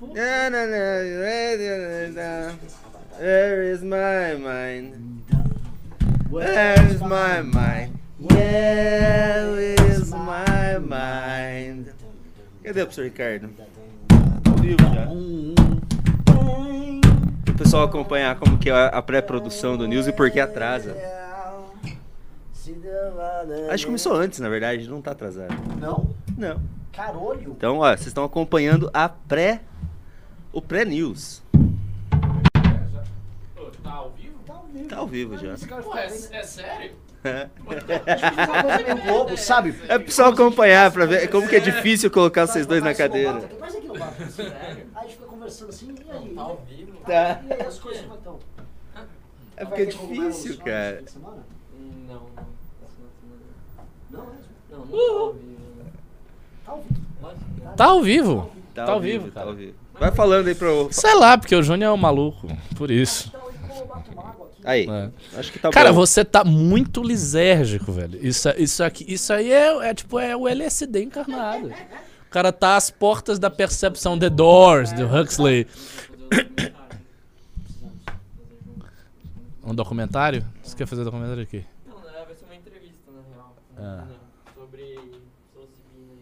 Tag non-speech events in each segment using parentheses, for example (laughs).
Na, na, na, na, na. Where is my mind? Where is my mind? Where is my mind? Cadê o professor Ricardo? O pessoal acompanhar como que é a pré-produção do News e por que atrasa. Acho que começou antes, na verdade, não tá atrasado. Não? Não. Carolho. Então, ó, vocês estão acompanhando a pré o pré-news. Tá ao vivo? Tá ao vivo. Tá ao vivo já. Cara Pô, fica é, é sério? É. Globo, sabe? É pessoal acompanhar pra ver como que é difícil colocar vocês dois na cadeira. Mas aqui no bar, aí a gente fica conversando assim, e aí? Tá ao vivo? Tá. E aí as coisas como estão? É porque é difícil, cara. Não, não. Não, Não, é. não, não tá ao vivo. Tá ao vivo. Tá ao vivo. Tá, Tá ao vivo, Vai falando aí pro. Sei lá, porque o Júnior é um maluco. Por isso. Aí. É. Acho que tá Cara, bom. você tá muito lisérgico, velho. Isso, isso, aqui, isso aí é, é tipo é o LSD encarnado. O cara tá às portas da percepção The Doors, do Huxley. Um documentário? Você quer fazer documentário aqui? Não, né, vai ser uma entrevista, na real. Ah. Sobre psilocibina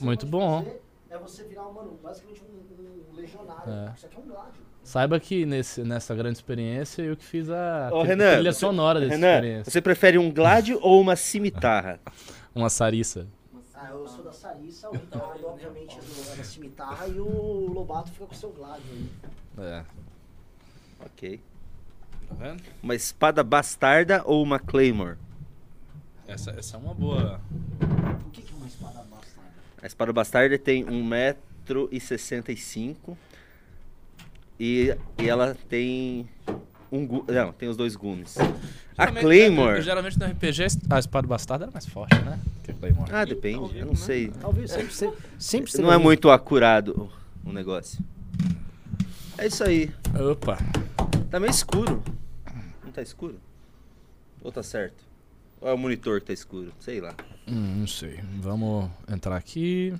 e Muito bom. fazer É você virar, mano, basicamente um, um legionário. É. Isso aqui é um gládio. Saiba que nesse, nessa grande experiência eu que fiz a Ô, Renan, trilha você- sonora dessa Renan, experiência. você prefere um gládio (laughs) ou uma cimitarra? Uma sarissa. Ah, eu sou da Sarissa, o Ricardo, obviamente, é é da cimitarra e o Lobato fica com o seu gládio aí. É. Ok. Tá vendo? Uma espada bastarda ou uma claymore? Essa, essa é uma boa. O que que é uma espada bastarda? A espada bastarda tem 1,65m e, e ela tem um gu- não, tem os dois gumes. A Geralmente- Claymore. Geralmente no RPG a espada bastarda era mais forte, né? Que a Claymore. Ah, depende, eu não sei. Talvez sempre, sempre, sempre Não é muito acurado o o negócio. É isso aí. Opa. Tá meio escuro. Não tá escuro? Ou tá certo? Ou é o monitor que tá escuro? Sei lá. Hum, não sei. Vamos entrar aqui.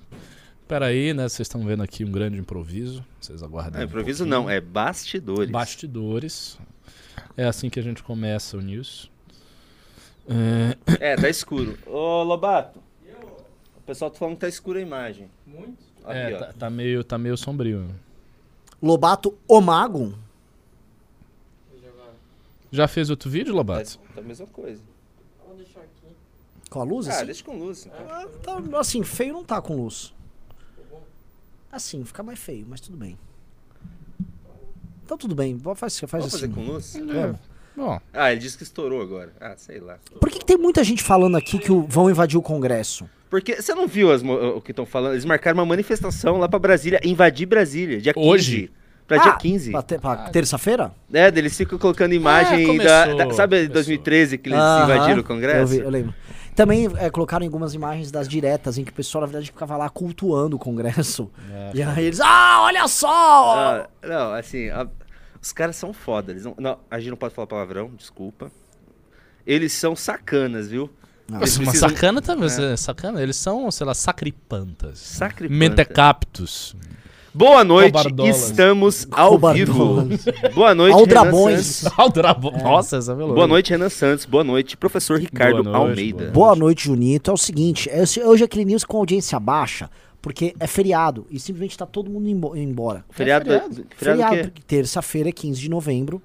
Pera aí, né? Vocês estão vendo aqui um grande improviso. Vocês aguardem. Não, um improviso pouquinho. não, é bastidores. Bastidores. É assim que a gente começa o news. É, É, tá escuro. Ô, Lobato. O pessoal tá falando que tá escura a imagem. Muito? Aqui, é, tá, tá meio, tá meio sombrio. Lobato, o mago? Já fez outro vídeo, Tá, Lobato? tá a mesma coisa. Deixar aqui. Com a luz, Ah, assim? deixa com luz. então. Ah, tá, assim, feio não tá com luz. Assim, fica mais feio, mas tudo bem. Então tudo bem, faz, faz Vamos assim. fazer com luz? Vamos. Bom, Ah, ele disse que estourou agora. Ah, sei lá. Por que, que tem muita gente falando aqui que o- vão invadir o Congresso? Porque você não viu as o que estão falando? Eles marcaram uma manifestação lá pra Brasília, invadir Brasília, dia 15. Hoje? Pra dia Ah, 15. Pra, ter- pra terça-feira? É, eles ficam colocando imagem começou, da, da- Sabe começou. 2013 que eles invadiram o Eu, Congresso? vi, eu lembro. Também é, colocaram algumas imagens das diretas em que o pessoal, na verdade, ficava lá cultuando o Congresso. É. E aí eles, ah, olha só! Ah, não, assim, a- os caras são foda. Eles não, não, a gente não pode falar palavrão, desculpa. Eles são sacanas, viu? Não. Eles uma precisam- sacana também, é. sacana. Eles são, sei lá, sacripantas. Sacripanta. Mentecaptos. Boa noite, estamos ao vivo. (laughs) Boa noite, Renan Aldrabões. Santos. Aldrabo- Nossa, essa é. Boa noite, Renan Santos. Boa noite, professor Ricardo Boa noite, Almeida. Boa noite, Junito. É o seguinte, esse- hoje é aquele news com audiência baixa, porque é feriado e simplesmente tá todo mundo imbo- embora. Feriado, feriado. feriado, Feriado, o quê? porque terça-feira é 15 de novembro.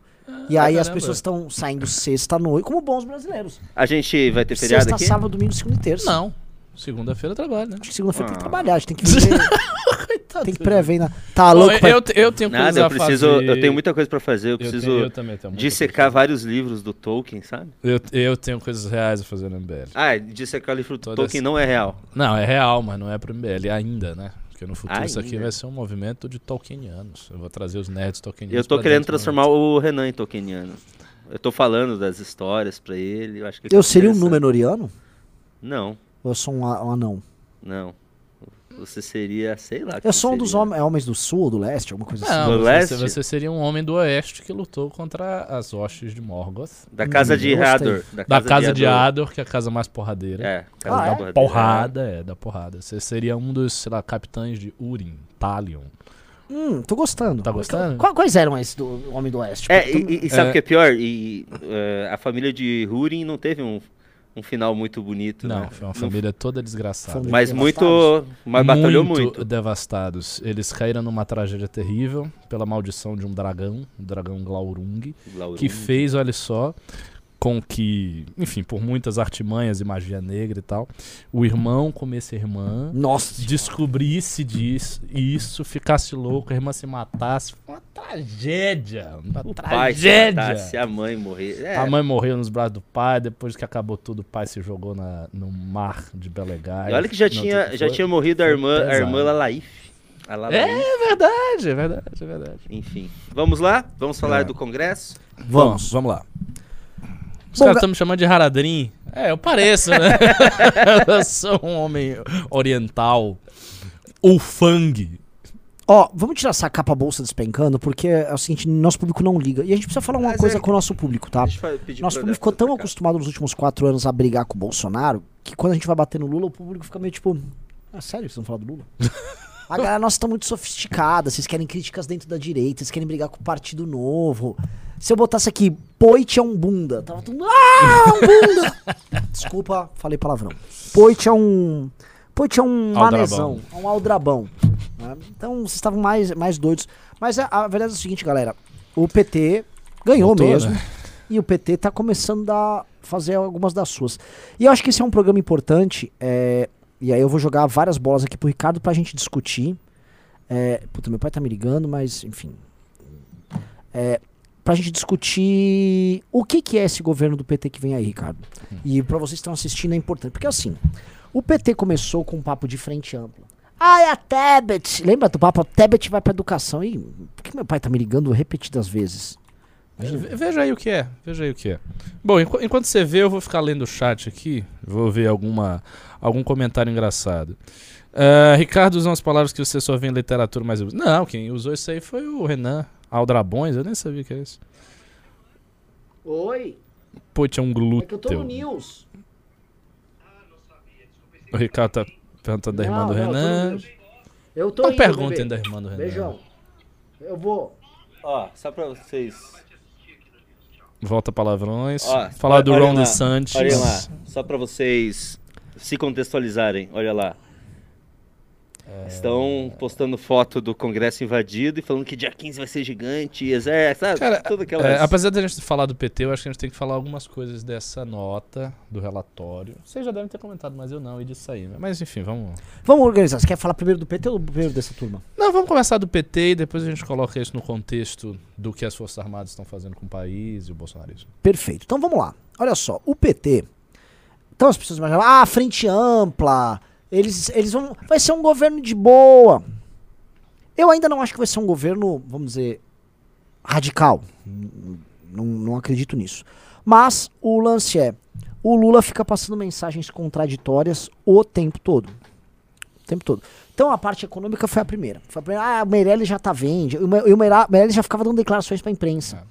e aí as caramba. pessoas estão saindo sexta-noite, como bons brasileiros. A gente vai ter feriado Sexta, aqui? sábado, domingo, segunda e terça. Não. Segunda-feira eu trabalho, né? Acho que segunda-feira tem que Ah. trabalhar, a gente tem que ver, (laughs) Coitado. tem que prever. Na... Tá louco, eu, pai? eu, eu tenho coisa Nada, eu preciso. fazer. Eu tenho muita coisa pra fazer. Eu Eu preciso tenho- eu também tenho dissecar vários livros do Tolkien, sabe? Eu, eu tenho coisas reais a fazer no MBL. Ah, dissecar o livro do Tolkien não é real. Não, é real, mas não é pro MBL ainda, né? Porque no futuro isso aqui vai ser um movimento de Tolkienianos. Eu vou trazer os nerds Tolkienianos. Eu tô pra querendo do transformar o Renan em Tolkieniano. Eu tô falando das histórias pra ele. Eu acho que ele Eu tá seria um. Númenoriano? Não, Ou eu sou um anão? não. Você seria, sei lá. Eu sou um dos homens, é, homens do sul ou do leste, alguma coisa assim. Não, Do você, leste? você seria um homem do oeste que lutou contra as hostes de Morgoth. Da casa Hum, de. Hador. Da casa de Hador. Ador, que é a casa mais porradeira. É, casa Ah, da é? Porrada, é, da porrada. Você seria um dos, sei lá, capitães de Urim, Talion. Hum, tô gostando. Tá gostando? Qu- Quais eram esses do Homem do Oeste? É, e, e sabe o É. que é pior? E, é, a família de Húrin não teve um, um final muito bonito, Não, né? foi uma Não família toda desgraçada. Família- Mas Devastados? muito. Mas batalhou muito. devastados. Eles caíram numa tragédia terrível pela maldição de um dragão, o dragão Glaurung, Laurung. que fez, olha só, com que, enfim, por muitas artimanhas e magia negra e tal, o irmão comesse a irmã, Nossa. descobrisse disso, isso, ficasse louco, a irmã se matasse. Foi uma tragédia. Uma O pai se tragédia. matasse, a mãe morrer. É, A mãe morreu nos braços do pai, depois que acabou tudo, o pai se jogou na, no mar de Belegai. e olha que já tinha, foi- já tinha morrido a irmã, a irmã Lalaif. É verdade, é verdade, é verdade. Enfim. Vamos lá? Vamos falar É. do Congresso? Vamos. vamos lá. Os caras estão me chamando de Haradrim. É, eu pareço, né? (laughs) eu sou um homem oriental. Ufang. Ó, vamos tirar essa capa bolsa despencando, porque é o seguinte, nosso público não liga. E a gente precisa falar uma Mas coisa é- com o nosso público, tá? Nosso público ficou tão acostumado nos últimos quatro anos a brigar com o Bolsonaro, que quando a gente vai bater no Lula, o público fica meio tipo, ah, sério, vocês vão falar do Lula? (laughs) A galera nossa tá muito sofisticada, vocês querem críticas dentro da direita, vocês querem brigar com o Partido Novo. Se eu botasse aqui, Poit é um bunda, tava todo mundo, ah, um bunda! (laughs) Desculpa, falei palavrão. Poit é um... Poit é um Aldrabão. manezão, é um aldrabão. né? Então vocês estavam mais, mais doidos. Mas a, a verdade é o seguinte, galera, o PT ganhou Voltou, mesmo. né? E o PT tá começando a fazer algumas das suas. E eu acho que esse é um programa importante. é, e aí eu vou jogar várias bolas aqui pro Ricardo pra gente discutir. É, puta, meu pai tá me ligando, mas enfim. É, pra gente discutir o que, que é esse governo do PT que vem aí, Ricardo. E pra vocês que estão assistindo é importante. Porque assim, o PT começou com um papo de frente ampla. Ai, a Tebet! Lembra do papo? A Tebet vai pra educação. E por que meu pai tá me ligando repetidas vezes? Ve- Veja aí o que é, veja aí o que é. Bom, enqu- enquanto você vê, eu vou ficar lendo o chat aqui, vou ver alguma, algum comentário engraçado. Ah, Ricardo usou umas palavras que você só vê em literatura, mas... eu- Não, quem usou isso aí foi o Renan Aldrabões, eu nem sabia que era isso. Oi, Pô, tinha um é glúteo. News. O Ricardo tá perguntando da irmã do Renan. Eu tô Não indo, perguntem bebê. da irmã do Renan. Beijão. Eu vou. Ó, só pra vocês. Volta palavrões. Ó, Falar do Ron DeSantis. Olha lá, só pra vocês se contextualizarem. Olha lá. Estão postando foto do Congresso invadido e falando que dia 15 vai ser gigante, exército, sabe? Cara, Tudo aquelas... É, apesar da gente falar do PT, eu acho que a gente tem que falar algumas coisas dessa nota do relatório. Vocês já devem ter comentado, mas eu não, e disso aí. né? Mas enfim, vamos. Vamos organizar. Você quer falar primeiro do PT ou primeiro dessa turma? Não, vamos começar do PT e depois a gente coloca isso no contexto do que as Forças Armadas estão fazendo com o país e o bolsonarismo. Perfeito. Então vamos lá. Olha só, o PT. Então as pessoas imaginam, ah, frente ampla. Eles, eles vão. Vai ser um governo de boa. Eu ainda não acho que vai ser um governo, vamos dizer, radical. Não, não acredito nisso. Mas o lance é: o Lula fica passando mensagens contraditórias o tempo todo. O tempo todo. Então a parte econômica foi a primeira. Foi a primeira ah, o Meirelles já tá vendo. E o Meirelles já ficava dando declarações pra imprensa.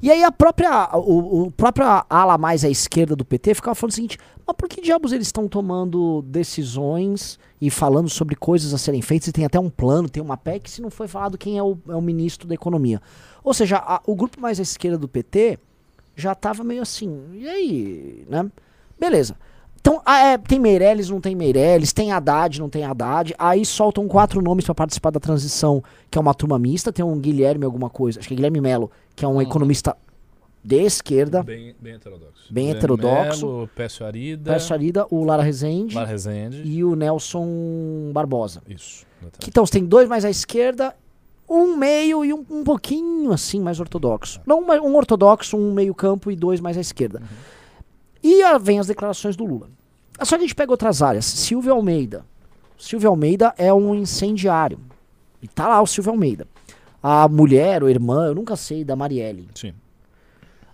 E aí a própria, o, o própria ala mais à esquerda do PT ficava falando o seguinte, mas por que diabos eles estão tomando decisões e falando sobre coisas a serem feitas e tem até um plano, tem uma PEC, se não foi falado quem é o, é o ministro da economia. Ou seja, a- o grupo mais à esquerda do PT já tava meio assim, e aí, né? Beleza. Então, ah, é, tem Meirelles, não tem Meirelles, tem Haddad, não tem Haddad. Aí soltam quatro nomes para participar da transição, que é uma turma mista. Tem um Guilherme alguma coisa, acho que é Guilherme Melo, que é um economista de esquerda. Bem, bem heterodoxo. Bem heterodoxo. Melo, Pécio Arida. Peço Arida, o Lara Rezende Lar Rezende. e o Nelson Barbosa. Isso. Que, então, você tem dois mais à esquerda, um meio e um, um pouquinho assim mais ortodoxo. Não uma- um ortodoxo, um meio campo e dois mais à esquerda. E vem as declarações do Lula. Ah, Só que a gente pega outras áreas. Silvio Almeida. Silvio Almeida é um incendiário. E tá lá o Silvio Almeida. A mulher ou irmã, eu nunca sei, da Marielle. Sim.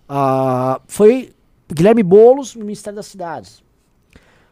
Ah, foi Guilherme Boulos no Ministério das Cidades.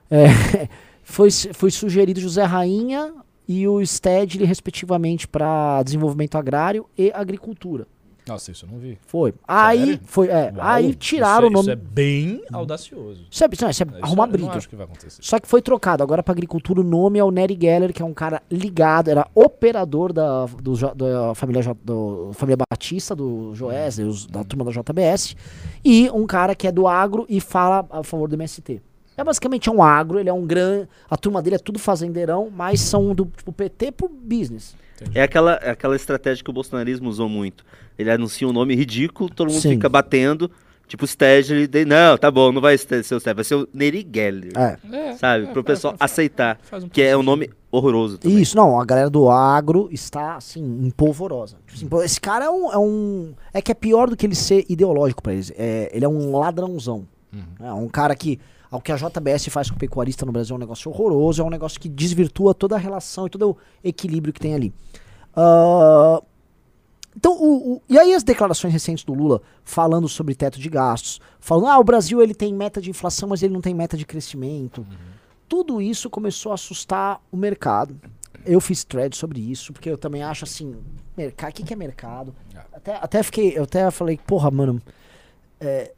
É, (laughs) foi, foi sugerido José Rainha e o Stedley, respectivamente, para desenvolvimento agrário e agricultura. Nossa, isso eu não vi. Foi. Aí, Sério? foi, é, Uau, aí tiraram isso o é, nome. Isso é bem audacioso. Isso é, não, isso é Isso arrumar eu briga. Não acho que vai acontecer. Só que foi trocado. Agora pra agricultura o nome é o Nery Geller, que é um cara ligado, era operador da, do, da família, do, família Batista, do Joés, os- da turma da JBS. E um cara que é do agro e fala a favor do MST. É basicamente um agro, ele é um grande. A turma dele é tudo fazendeirão, mas são do tipo, PT pro business. É aquela, é aquela estratégia que o bolsonarismo usou muito. Ele anuncia um nome ridículo, todo mundo Sim. fica batendo. Tipo, Stedley, daí, não, tá bom, não vai ser o Stedley, vai ser o Neri Geller, É. É, sabe? é, Pro pessoal faz- aceitar, faz um que é um nome horroroso também. Isso, não, a galera do agro está, assim, empolvorosa. Tipo assim, esse cara é um, é um. É que é pior do que ele ser ideológico pra eles. É, ele é um ladrãozão. É um cara que. O que a JBS faz com o pecuarista no Brasil é um negócio horroroso, é um negócio que desvirtua toda a relação e todo o equilíbrio que tem ali. Ah, então, o, o- e aí as declarações recentes do Lula falando sobre teto de gastos, falando, ah, o Brasil ele tem meta de inflação, mas ele não tem meta de crescimento. Tudo isso começou a assustar o mercado. Eu fiz thread sobre isso, porque eu também acho assim, mercado, o que, que é mercado? Até, até fiquei, eu até falei, porra, mano, é,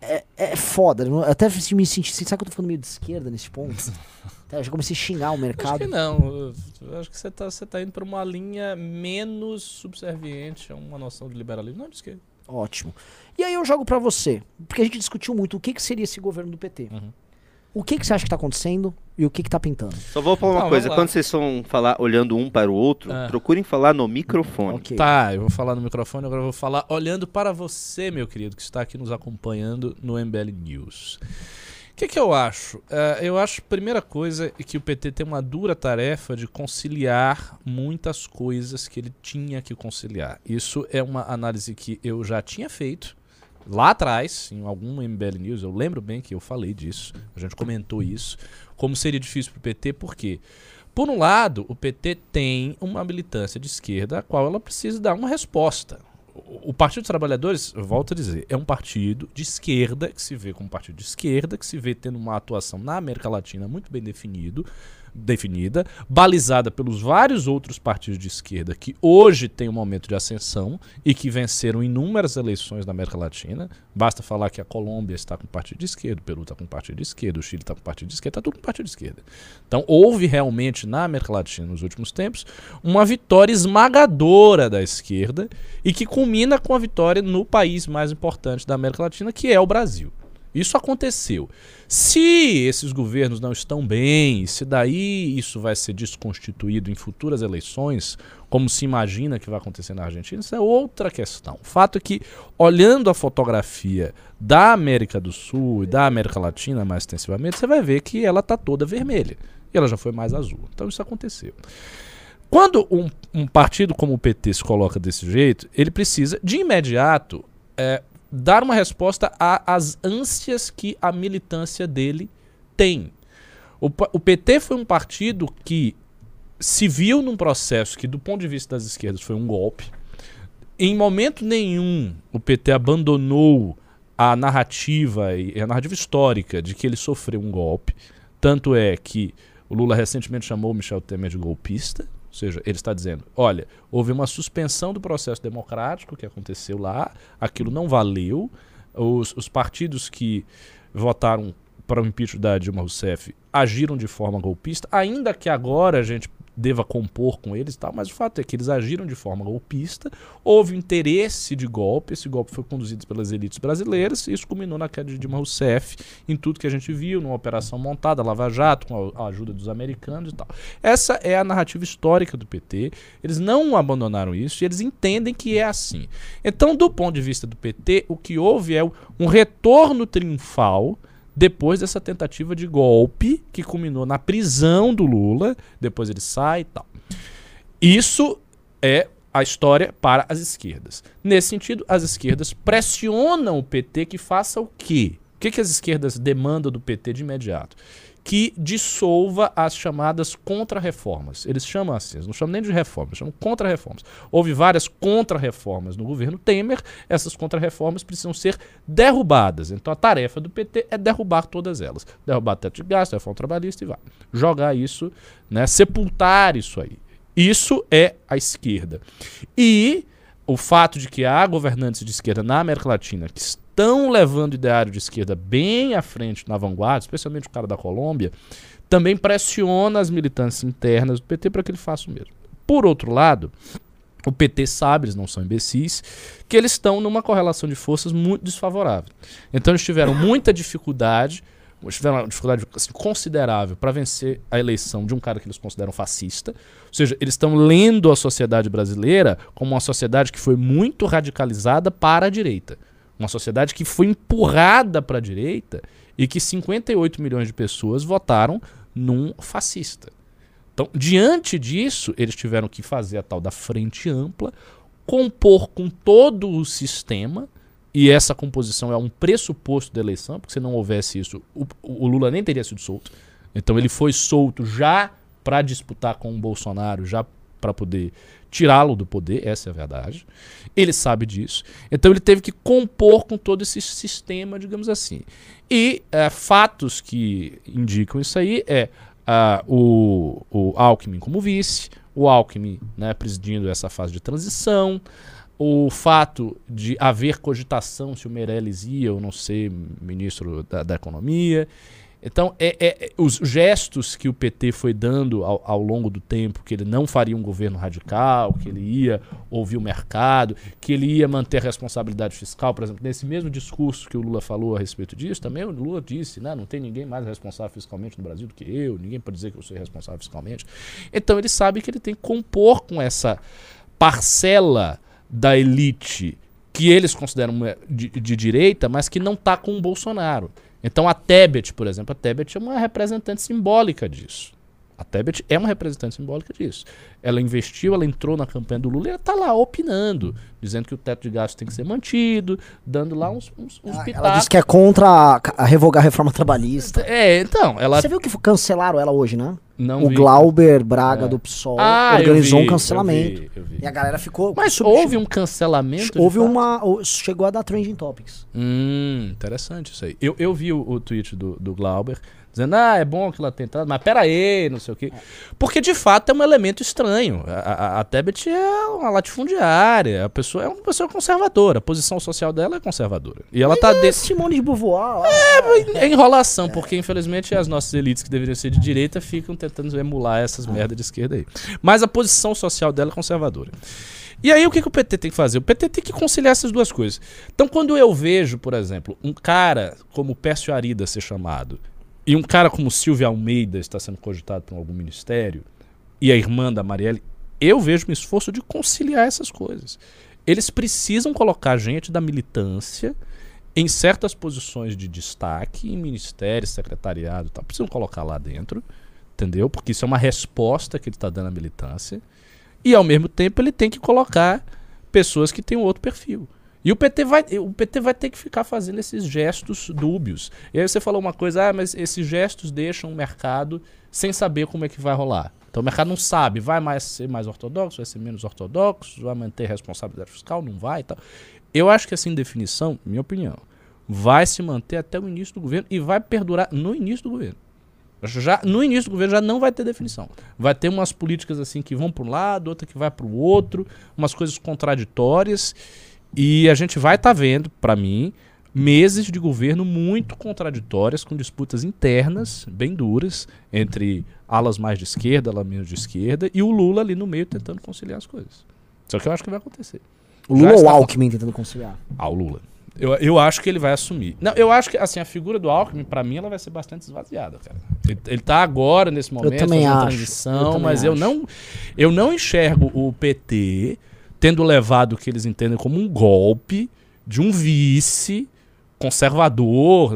é, é foda. eu até me senti, sabe que eu tô falando meio de esquerda nesse ponto? (laughs) Eu já comecei a xingar o Acho mercado. que não. Eu- acho que você tá, você tá indo pra uma linha menos subserviente a uma noção de liberalismo. Não, de esquerda. Ótimo. E aí eu jogo pra você, porque a gente discutiu muito o que, que seria esse governo do PT. Uhum. O que, que você acha que tá acontecendo e o que, que tá pintando? Só vou falar uma Não, coisa, quando vocês vão falar olhando um para o outro, Ah. procurem falar no microfone. Ok. Tá, eu vou falar no microfone, agora eu vou falar olhando para você, meu querido, que está aqui nos acompanhando no MBL News. O que, que eu acho? Eh, eu acho, primeira coisa, é que o PT tem uma dura tarefa de conciliar muitas coisas que ele tinha que conciliar. Isso é uma análise que eu já tinha feito lá atrás, em algum MBL News, eu lembro bem que eu falei disso, a gente comentou isso, como seria difícil para o PT, por quê? Por um lado, o PT tem uma militância de esquerda a qual ela precisa dar uma resposta. O Partido dos Trabalhadores, volto a dizer, é um partido de esquerda, que se vê como partido de esquerda, que se vê tendo uma atuação na América Latina muito bem definido, definida, balizada pelos vários outros partidos de esquerda que hoje têm um momento de ascensão e que venceram inúmeras eleições na América Latina. Basta falar que a Colômbia está com partido de esquerda, o Peru está com partido de esquerda, o Chile está com partido de esquerda, está tudo com partido de esquerda. Então houve realmente na América Latina nos últimos tempos uma vitória esmagadora da esquerda e que culmina com a vitória no país mais importante da América Latina, que é o Brasil. Isso aconteceu. Se esses governos não estão bem, se daí isso vai ser desconstituído em futuras eleições, como se imagina que vai acontecer na Argentina, isso é outra questão. O fato é que, olhando a fotografia da América do Sul e da América Latina mais extensivamente, você vai ver que ela está toda vermelha. E ela já foi mais azul. Então isso aconteceu. Quando um, um partido como o PT se coloca desse jeito, ele precisa, de imediato, é, dar uma resposta às ânsias que a militância dele tem. O, o PT foi um partido que se viu num processo que, do ponto de vista das esquerdas, foi um golpe. Em momento nenhum, o PT abandonou a narrativa e a narrativa histórica de que ele sofreu um golpe. Tanto é que o Lula recentemente chamou o Michel Temer de golpista. Ou seja, ele está dizendo: olha, houve uma suspensão do processo democrático que aconteceu lá, aquilo não valeu. Os, os partidos que votaram para o impeachment da Dilma Rousseff agiram de forma golpista, ainda que agora a gente deva compor com eles e tal, mas o fato é que eles agiram de forma golpista, houve interesse de golpe, esse golpe foi conduzido pelas elites brasileiras, e isso culminou na queda de Dilma Rousseff, em tudo que a gente viu, numa operação montada, Lava Jato, com a, ajuda dos americanos e tal. Essa é a narrativa histórica do PT, eles não abandonaram isso e eles entendem que é assim. Então, do ponto de vista do PT, o que houve é um retorno triunfal depois dessa tentativa de golpe que culminou na prisão do Lula, depois ele sai e tal. Isso é a história para as esquerdas. Nesse sentido, as esquerdas pressionam o PT que faça o quê? O que, que as esquerdas demandam do PT de imediato? Que dissolva as chamadas contra-reformas. Eles chamam assim, eles não chamam nem de reformas, chamam contra-reformas. Houve várias contra-reformas no governo Temer, essas contra-reformas precisam ser derrubadas. Então a tarefa do PT é derrubar todas elas. Derrubar teto de gasto, reforma trabalhista e vai. Jogar isso, né, sepultar isso aí. Isso é a esquerda. E o fato de que há governantes de esquerda na América Latina que estão levando o ideário de esquerda bem à frente na vanguarda, especialmente o cara da Colômbia, também pressiona as militâncias internas do PT para que ele faça o mesmo. Por outro lado, o PT sabe, eles não são imbecis, que eles estão numa correlação de forças muito desfavorável. Então eles tiveram muita dificuldade, tiveram uma dificuldade assim, considerável para vencer a eleição de um cara que eles consideram fascista. Ou seja, eles estão lendo a sociedade brasileira como uma sociedade que foi muito radicalizada para a direita. Uma sociedade que foi empurrada para a direita e que 58 milhões de pessoas votaram num fascista. Então, diante disso, eles tiveram que fazer a tal da frente ampla, compor com todo o sistema, e essa composição é um pressuposto da eleição, porque se não houvesse isso, o, o Lula nem teria sido solto. Então ele foi solto já para disputar com o Bolsonaro, já para poder tirá-lo do poder, essa é a verdade. Ele sabe disso. Então ele teve que compor com todo esse sistema, digamos assim. E é, fatos que indicam isso aí é uh, o, o Alckmin como vice, o Alckmin né, presidindo essa fase de transição, o fato de haver cogitação se o Meirelles ia ou não ser ministro da, da Economia. Então, é, é, os gestos que o PT foi dando ao, ao, longo do tempo, que ele não faria um governo radical, que ele ia ouvir o mercado, que ele ia manter a responsabilidade fiscal, por exemplo, nesse mesmo discurso que o Lula falou a respeito disso, também o Lula disse, né, não tem ninguém mais responsável fiscalmente no Brasil do que eu, ninguém pode dizer que eu sou responsável fiscalmente. Então, ele sabe que ele tem que compor com essa parcela da elite que eles consideram de, de direita, mas que não está com o Bolsonaro. Então a Tebet, por exemplo, a Tebet é uma representante simbólica disso. A Tebet é uma representante simbólica disso. Ela investiu, ela entrou na campanha do Lula e ela está lá opinando, dizendo que o teto de gastos tem que ser mantido, dando lá uns, uns, uns ah, Ela disse que é contra a, a, revogar a reforma trabalhista. É, então, ela... Você viu que cancelaram ela hoje, né? Não o vi. Glauber Braga é. do PSOL ah, organizou vi, um cancelamento. Eu vi, eu vi. E a galera ficou. Mas houve um cancelamento? Houve uma. Chegou a dar trending topics. Hum, interessante isso aí. Eu, eu vi o, o tweet do, do Glauber dizendo, ah, é bom que ela tenha entrado, mas peraí, não sei o quê. Porque de fato é um elemento estranho. A, a, a Tebet é uma latifundiária, a pessoa é uma pessoa conservadora, a posição social dela é conservadora. E ela e tá dentro. Simone de Beauvoir. É, é enrolação, é. porque infelizmente as nossas elites que deveriam ser de direita ficam tentando emular essas merdas de esquerda aí. Mas a posição social dela é conservadora. E aí o que, que o PT tem que fazer? O PT tem que conciliar essas duas coisas. Então quando eu vejo, por exemplo, um cara como Pércio Arida ser chamado, e um cara como Silvia Almeida está sendo cogitado por algum ministério, e a irmã da Marielle, eu vejo um esforço de conciliar essas coisas. Eles precisam colocar gente da militância em certas posições de destaque, em ministério, secretariado tal. Precisam colocar lá dentro, entendeu? Porque isso é uma resposta que ele está dando à militância. E ao mesmo tempo ele tem que colocar pessoas que têm outro perfil. E o PT, vai, o PT vai ter que ficar fazendo esses gestos dúbios. E aí você falou uma coisa, ah, mas esses gestos deixam o mercado sem saber como é que vai rolar. Então o mercado não sabe, vai mais ser mais ortodoxo, vai ser menos ortodoxo, vai manter responsabilidade fiscal, não vai e tal. Eu acho que essa indefinição, minha opinião, vai se manter até o início do governo e vai perdurar no início do governo. Já, no início do governo já não vai ter definição. Vai ter umas políticas assim que vão para um lado, outra que vai para o outro, umas coisas contraditórias. E a gente vai estar tá vendo, para mim, meses de governo muito contraditórias, com disputas internas bem duras entre alas mais de esquerda, alas menos de esquerda, e o Lula ali no meio tentando conciliar as coisas. Só que eu acho que vai acontecer. O Lula ou o Alckmin tentando conciliar? Ah, o Lula. Eu, eu acho que ele vai assumir. Não, eu acho que assim, a figura do Alckmin, para mim, ela vai ser bastante esvaziada, cara. Ele, ele tá agora, nesse momento, fazendo acho. transição, eu mas acho. eu não, eu não enxergo o PT tendo levado o que eles entendem como um golpe de um vice conservador,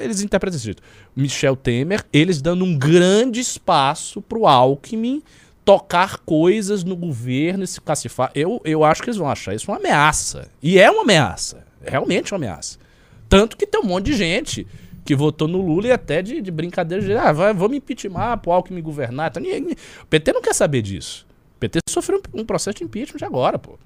eles interpretam jeito. Michel Temer, eles dando um grande espaço para o Alckmin tocar coisas no governo e se cacifar. Eu, eu acho que eles vão achar isso uma ameaça. E é uma ameaça. É realmente uma ameaça. Tanto que tem um monte de gente que votou no Lula e até de, de brincadeira de ah, vai, vamos impeachment pro Alckmin governar. Ninguém- o PT não quer saber disso. O PT sofreu um, processo de impeachment agora, pô.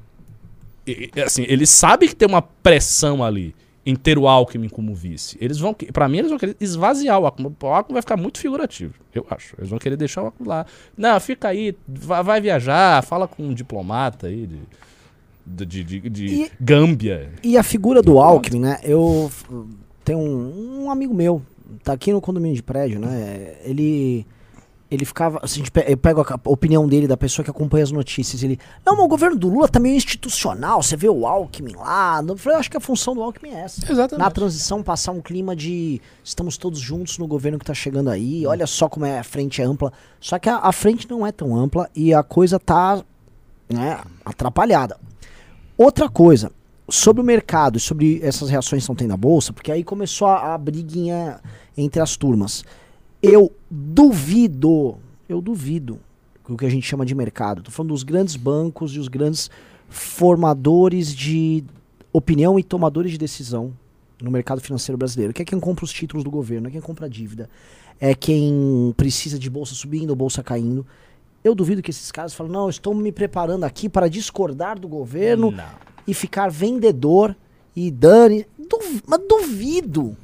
E, assim, ele sabe que tem uma pressão ali em ter o Alckmin como vice. Eles vão, pra mim, eles vão querer esvaziar o Alckmin. O Alckmin vai ficar muito figurativo, eu acho. Eles vão querer deixar o Alckmin lá. Não, fica aí, vai, vai viajar, fala com um diplomata aí de, de, de, de- de E- Gâmbia. E a figura do Alckmin, né? Eu tenho um, um amigo meu, tá aqui no condomínio de prédio, né? Ele ele ficava, assim, eu pego a opinião dele da pessoa que acompanha as notícias, ele, não, mas o governo do Lula tá meio institucional, você vê o Alckmin lá, eu falei, eu acho que a função do Alckmin é essa. Exatamente. Na transição passar um clima de estamos todos juntos no governo que tá chegando aí, olha só como é a frente é ampla. Só que a, a frente não é tão ampla e a coisa tá, né, atrapalhada. Outra coisa, sobre o mercado e sobre essas reações que estão tendo na bolsa, porque aí começou a, a briguinha entre as turmas. Eu duvido, eu duvido o que a gente chama de mercado. Tô falando dos grandes bancos e os grandes formadores de opinião e tomadores de decisão no mercado financeiro brasileiro, que é quem compra os títulos do governo, é quem compra a dívida, é quem precisa de bolsa subindo ou bolsa caindo. Eu duvido que esses caras falam, não, estou me preparando aqui para discordar do governo Não. e ficar vendedor e dane. Duv- mas duvido.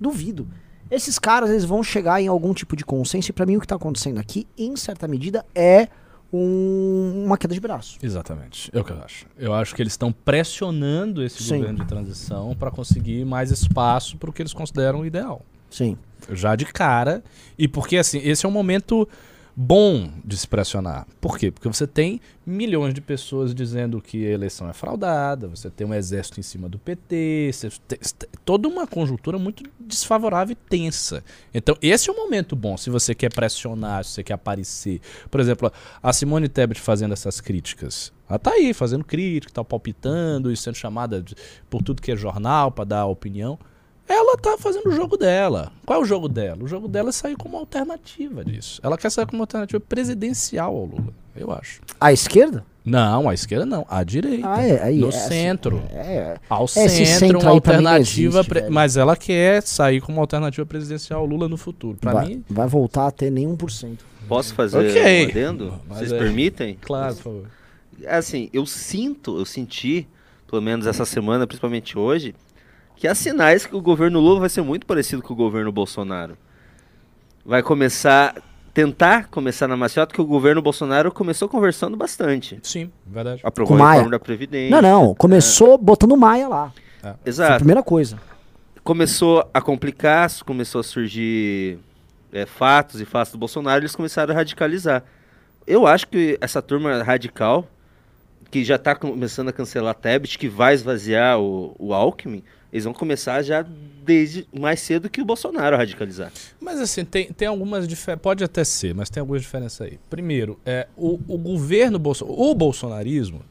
Duvido. Esses caras eles vão chegar em algum tipo de consenso e para mim o que está acontecendo aqui, em certa medida, é um- uma queda de braço. Exatamente. É o que eu acho. Eu acho que eles estão pressionando esse Sim. governo de transição para conseguir mais espaço para o que eles consideram ideal. Sim. Já de cara. E porque, assim, esse é um momento bom de se pressionar. Por quê? Porque você tem milhões de pessoas dizendo que a eleição é fraudada, você tem um exército em cima do PT, você tem, toda uma conjuntura muito desfavorável e tensa. Então, esse é um momento bom se você quer pressionar, se você quer aparecer. Por exemplo, a Simone Tebet fazendo essas críticas. Ela tá aí fazendo crítica, tá palpitando e sendo chamada de- por tudo que é jornal para dar opinião. Ela tá fazendo o jogo dela. Qual é o jogo dela? O jogo dela é sair como alternativa disso. Ela quer sair como alternativa presidencial ao Lula, eu acho. A esquerda? Não, a esquerda não, a direita. Ah, é. Aí, no é, assim, centro. É, Ao Esse centro, centro uma alternativa. existe. Mas ela quer sair como alternativa presidencial ao Lula no futuro. Pra vai, mim, vai voltar a ter nenhum por cento. Posso fazer Ok. um adendo? Mas Vocês é- permitem? claro, por favor. Assim, eu sinto, eu senti, pelo menos essa semana, principalmente hoje, que há sinais que o governo Lula vai ser muito parecido com o governo Bolsonaro. Vai começar, tentar começar na maciota, que o governo Bolsonaro começou conversando bastante. Sim, verdade. Aprovou Com a Maia. reforma da Previdência. Não, não. Começou botando Maia lá. Foi a Exato. primeira coisa. começou a complicar, começou a surgir é, fatos e fatos do Bolsonaro, eles começaram a radicalizar. Eu acho que essa turma radical, que já está começando a cancelar a Tebet, que vai esvaziar o, o Alckmin, eles vão começar já desde mais cedo que o Bolsonaro a radicalizar. Mas assim, tem, tem algumas diferenças. Pode até ser, mas tem algumas diferenças aí. Primeiro, é, o, o governo Bolso o bolsonarismo,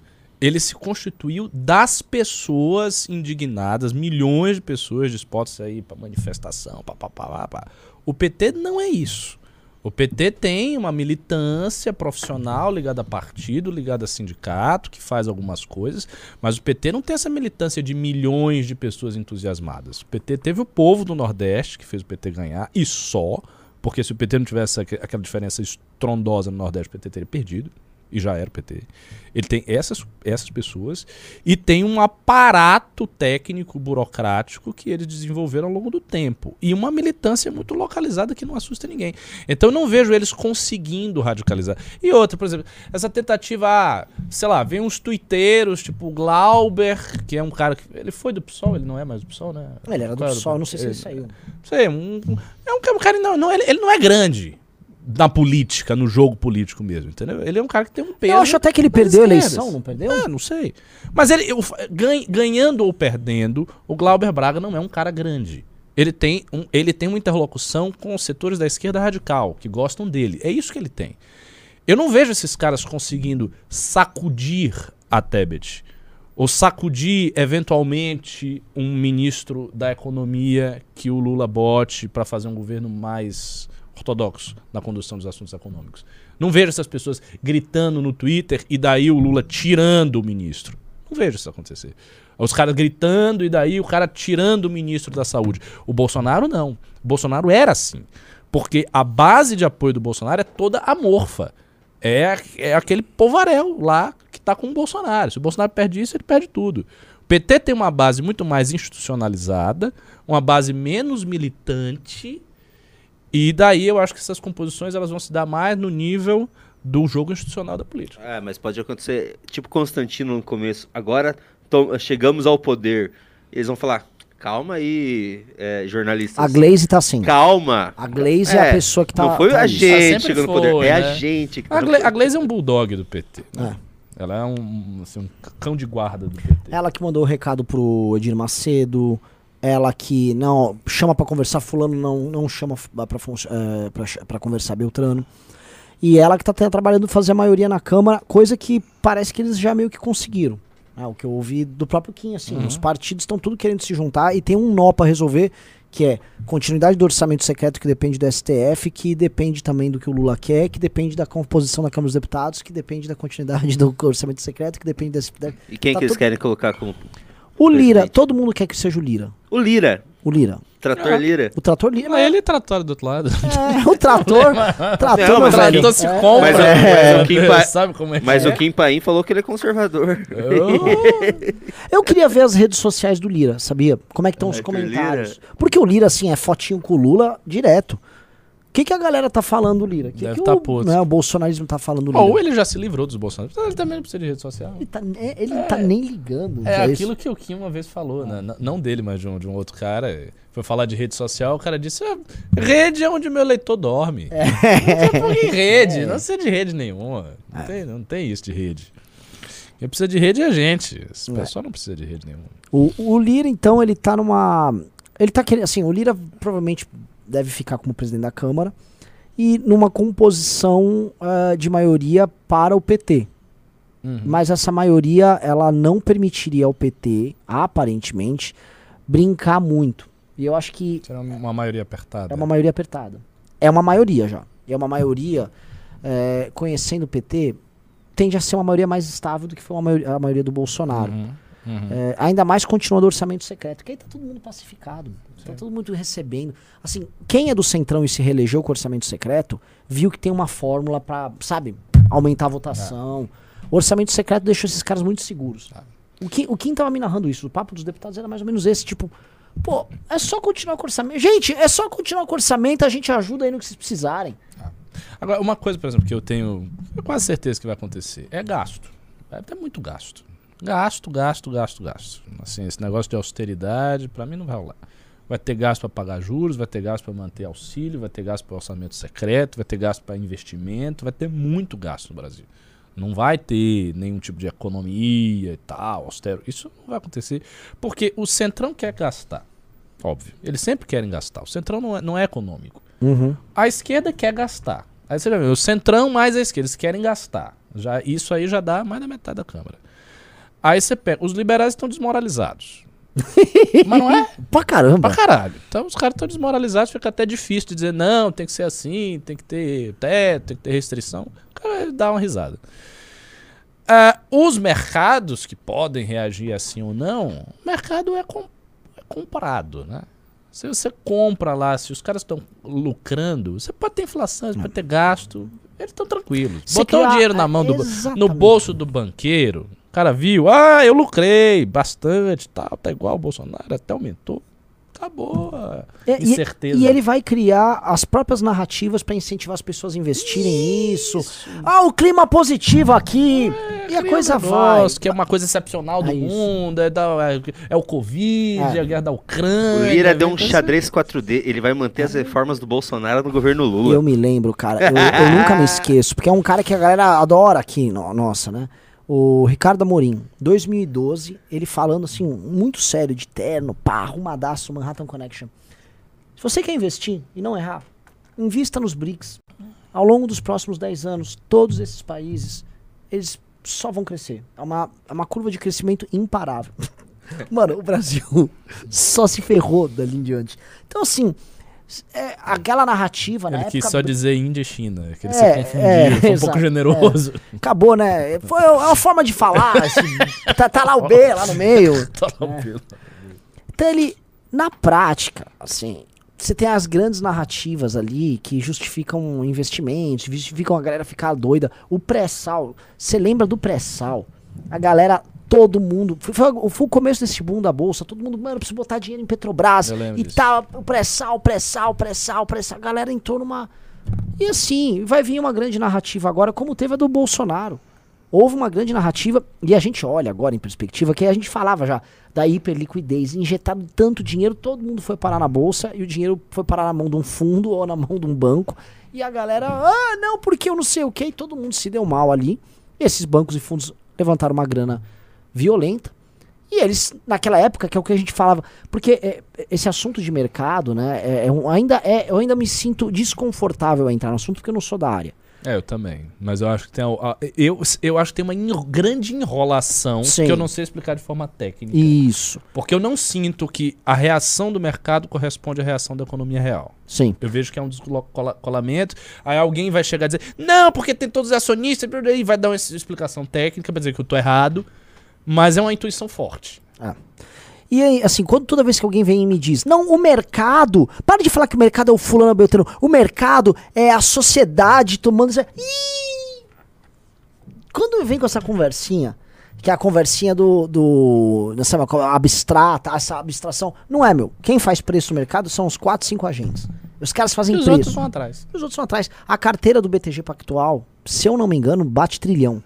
ele se constituiu das pessoas indignadas, milhões de pessoas dispostas aí para manifestação, pá, pá, pá, pá, pá. O PT não é isso. O PT tem uma militância profissional ligada a partido, ligada a sindicato, que faz algumas coisas, mas o PT não tem essa militância de milhões de pessoas entusiasmadas. O PT teve o povo do Nordeste, que fez o PT ganhar, e só, porque se o PT não tivesse aque- aquela diferença estrondosa no Nordeste, o PT teria perdido, e já era o PT. Ele tem essas, essas pessoas e tem um aparato técnico, burocrático que eles desenvolveram ao longo do tempo. E uma militância muito localizada que não assusta ninguém. Então eu não vejo eles conseguindo radicalizar. E outra, por exemplo, essa tentativa, ah, sei lá, vem uns tuiteiros, tipo Glauber, que é um cara que. Ele foi do PSOL, ele não é mais do PSOL, né? Ele era do Qual PSOL, não sei se ele Ele- saiu. não sei, um, é um, ca- um cara. Não, não, ele, ele não é grande na política, no jogo político mesmo, entendeu? Ele é um cara que tem um peso. Eu acho até que ele perdeu a eleição, não perdeu? É, não sei. Mas ele, ganha- ganhando ou perdendo, o Glauber Braga não é um cara grande. Ele tem, um, ele tem uma interlocução com os setores da esquerda radical, que gostam dele. É isso que ele tem. Eu não vejo esses caras conseguindo sacudir a Tebet. Ou sacudir, eventualmente, um ministro da economia que o Lula bote para fazer um governo mais ortodoxo na condução dos assuntos econômicos. Não vejo essas pessoas gritando no Twitter e daí o Lula tirando o ministro. Não vejo isso acontecer. Os caras gritando e daí o cara tirando o ministro da saúde. O Bolsonaro não. Bolsonaro era assim. Porque a base de apoio do Bolsonaro é toda amorfa. É, é aquele povaréu lá que tá com o Bolsonaro. Se o Bolsonaro perde isso, ele perde tudo. O PT tem uma base muito mais institucionalizada, uma base menos militante, e daí eu acho que essas composições elas vão se dar mais no nível do jogo institucional da política. É, mas pode acontecer, tipo Constantino no começo. Agora chegamos ao poder. Eles vão falar, calma aí, é, jornalistas. A Glaze tá assim. Calma. A Glaze é, a É, pessoa que tá. não foi tá a isso. gente sempre chegando no poder, é a né? gente que tá A, a Glaze é um bulldog do PT. né? Ela é um, assim, um cão de guarda do PT. Ela que mandou o recado pro Edir Macedo. Ela que não chama pra conversar fulano, não, não chama pra, ch- pra conversar Beltrano. E ela que tá te- trabalhando fazer a maioria na Câmara, coisa que parece que eles já meio que conseguiram. Ah, o que eu ouvi do próprio Kim, assim, Uhum. os partidos estão tudo querendo se juntar e tem um nó pra resolver, que é continuidade do orçamento secreto que depende do STF, que depende também do que o Lula quer, que depende da composição da Câmara dos Deputados, que depende da continuidade do (laughs) orçamento secreto, que depende desse, E quem Tá que eles tudo- querem colocar como... o Lira, todo mundo quer que seja o Lira. O Lira, O Lira. trator Lira. O trator Lira. Mas ele é trator do outro lado. É, o trator. (laughs) trator, Não, mas velho. Trator se É. compra. Mas o- né? mas o Kim Pa- Sabe como é Mas que o Kim Paim falou que ele é conservador. é? Eu queria ver as redes sociais do Lira, sabia? Como é que estão os É, comentários. Porque o Lira, assim, é fotinho com o Lula direto. O que, que a galera tá falando do Lira? Que, Deve que tá o, puto. né, o bolsonarismo tá falando do Lira? Ou ele já se livrou dos Bolsonaro. Ele também não precisa de rede social. Ele, tá, é, ele não tá nem ligando. É pra aquilo isso. que o Kim uma vez falou, né? Não dele, mas de um, de um outro cara. Foi falar de rede social, o cara disse: "Ah, rede é onde meu leitor dorme. É. Não tem rede, não precisa de rede nenhuma. Não, tem, não tem isso de rede. Quem precisa de rede é a gente. Esse É. pessoal não precisa de rede nenhuma. O, o Lira, então, ele tá numa. Ele tá querendo. Assim, o Lira provavelmente deve ficar como presidente da Câmara e numa composição ah, de maioria para o PT. Uhum. Mas essa maioria, ela não permitiria ao PT, aparentemente, brincar muito. E eu acho que Será uma maioria apertada. é uma maioria apertada. É uma maioria já. É uma maioria, é, conhecendo o PT, tende a ser uma maioria mais estável do que foi uma maioria- a maioria do Bolsonaro. Uhum, uhum. É, ainda mais continuando o orçamento secreto, que aí tá todo mundo pacificado. Tá todo mundo recebendo. Assim, quem é do Centrão e se reelegeu com o orçamento secreto, viu que tem uma fórmula pra, sabe, aumentar a votação. O orçamento secreto deixou esses caras muito seguros. O, Kim, o Kim tava me narrando isso. O papo dos deputados era mais ou menos esse, tipo, pô, é só continuar com o orçamento. Gente, é só continuar com o orçamento, a gente ajuda aí no que vocês precisarem. Agora, uma coisa, por exemplo, que eu tenho quase certeza que vai acontecer é gasto. Vai ter muito gasto. Gasto, gasto, gasto, gasto. Assim, esse negócio de austeridade, pra mim não vai rolar. Vai ter gasto para pagar juros, vai ter gasto para manter auxílio, vai ter gasto para orçamento secreto, vai ter gasto para investimento, vai ter muito gasto no Brasil. Não vai ter nenhum tipo de economia e tal, austero. Isso não vai acontecer porque o Centrão quer gastar. Óbvio. Eles sempre querem gastar. O Centrão não é, não é econômico. Uhum. A esquerda quer gastar. Aí você já viu, o centrão mais a esquerda, eles querem gastar. Já, isso aí já dá mais da metade da Câmara. Aí você pega, os liberais estão desmoralizados. (laughs) Mas não é? Pra caramba. Pra caralho. Então os caras estão desmoralizados, fica até difícil de dizer, não, tem que ser assim, tem que ter teto, tem que ter restrição. O cara dá uma risada. Ah, os mercados que podem reagir assim ou não, o mercado é, com- é comprado, né? Se você compra lá, se os caras estão lucrando, você pode ter inflação, você pode ter gasto, eles estão tranquilos. Você Botou o dinheiro na mão do, no bolso do banqueiro, o cara viu, ah, eu lucrei bastante, tal, tá igual o Bolsonaro, até aumentou. Acabou a É, e- incerteza. E ele vai criar as próprias narrativas pra incentivar as pessoas a investirem nisso. Ah, o clima positivo aqui. e a coisa um vai. negócio Que é uma coisa excepcional do É isso. mundo, é, da- é- é o Covid, É. é. a guerra da O Ucrânia. Lira deu um xadrez 4D, ele vai manter as reformas do Bolsonaro no governo Lula. Eu me lembro, cara. Eu, eu nunca me esqueço. Porque é um cara que a galera adora aqui, no- nossa, né? O Ricardo Amorim, 2012, ele falando assim, muito sério, de terno, pá, arrumadaço, Manhattan Connection. Se você quer investir e não errar, invista nos BRICS. Ao longo dos próximos 10 anos, todos esses países, eles só vão crescer. É uma, é uma curva de crescimento imparável. (laughs) Mano, o Brasil (laughs) só se ferrou dali em diante. Então, assim, é, aquela narrativa, né? Ele quis só dizer Índia e China, que ele É, se confundiu, é, foi um exato, pouco generoso. Acabou, né? Foi é uma forma de falar. esse- (laughs) tá, tá lá o B lá no meio. (laughs) Tá lá o pelo. Então ele, na prática, assim, você tem as grandes narrativas ali que justificam investimentos, justificam a galera ficar doida. O pré-sal, você lembra do pré-sal? A galera, todo mundo. Foi, foi- foi o começo desse boom da bolsa. Todo mundo, mano, preciso botar dinheiro em Petrobras. E disso. tal, pré-sal, pré-sal, pré-sal, pré-sal. A galera entrou numa. E assim, vai vir uma grande narrativa agora, como teve a do Bolsonaro. Houve uma grande narrativa, e a gente olha agora em perspectiva, que a gente falava já da hiperliquidez, injetado tanto dinheiro, todo mundo foi parar na bolsa e o dinheiro foi parar na mão de um fundo ou na mão de um banco. E a galera, ah, não, porque eu não sei o que, e todo mundo se deu mal ali. Esses bancos e fundos levantaram uma grana violenta. E eles, naquela época, que é o que a gente falava, porque é, esse assunto de mercado, né, é, é um- ainda é, eu ainda me sinto desconfortável a entrar no assunto porque eu não sou da área. É, eu também. Mas eu acho que tem. a- a- Eu, eu acho que tem uma enro- grande enrolação Sim. que eu não sei explicar de forma técnica. Isso, Porque eu não sinto que a reação do mercado corresponde à reação da economia real. sim. Eu vejo que é um descolamento. Aí alguém vai chegar e dizer, não, porque tem todos os acionistas, e vai dar uma explicação técnica pra dizer que eu tô errado. Mas é uma intuição forte. E aí, assim, quando toda vez que alguém vem e me diz, não, o mercado, para de falar que o mercado é o fulano beltrano, o mercado é a sociedade tomando. Ih! Quando vem com essa conversinha, que é a conversinha do. do não sei, abstrata, essa abstração, não é, meu. Quem faz preço no mercado são os 4, 5 agentes. Os caras E fazem os preço. outros vão atrás. Os outros são atrás. A carteira do BTG Pactual, se eu não me engano, bate trilhão.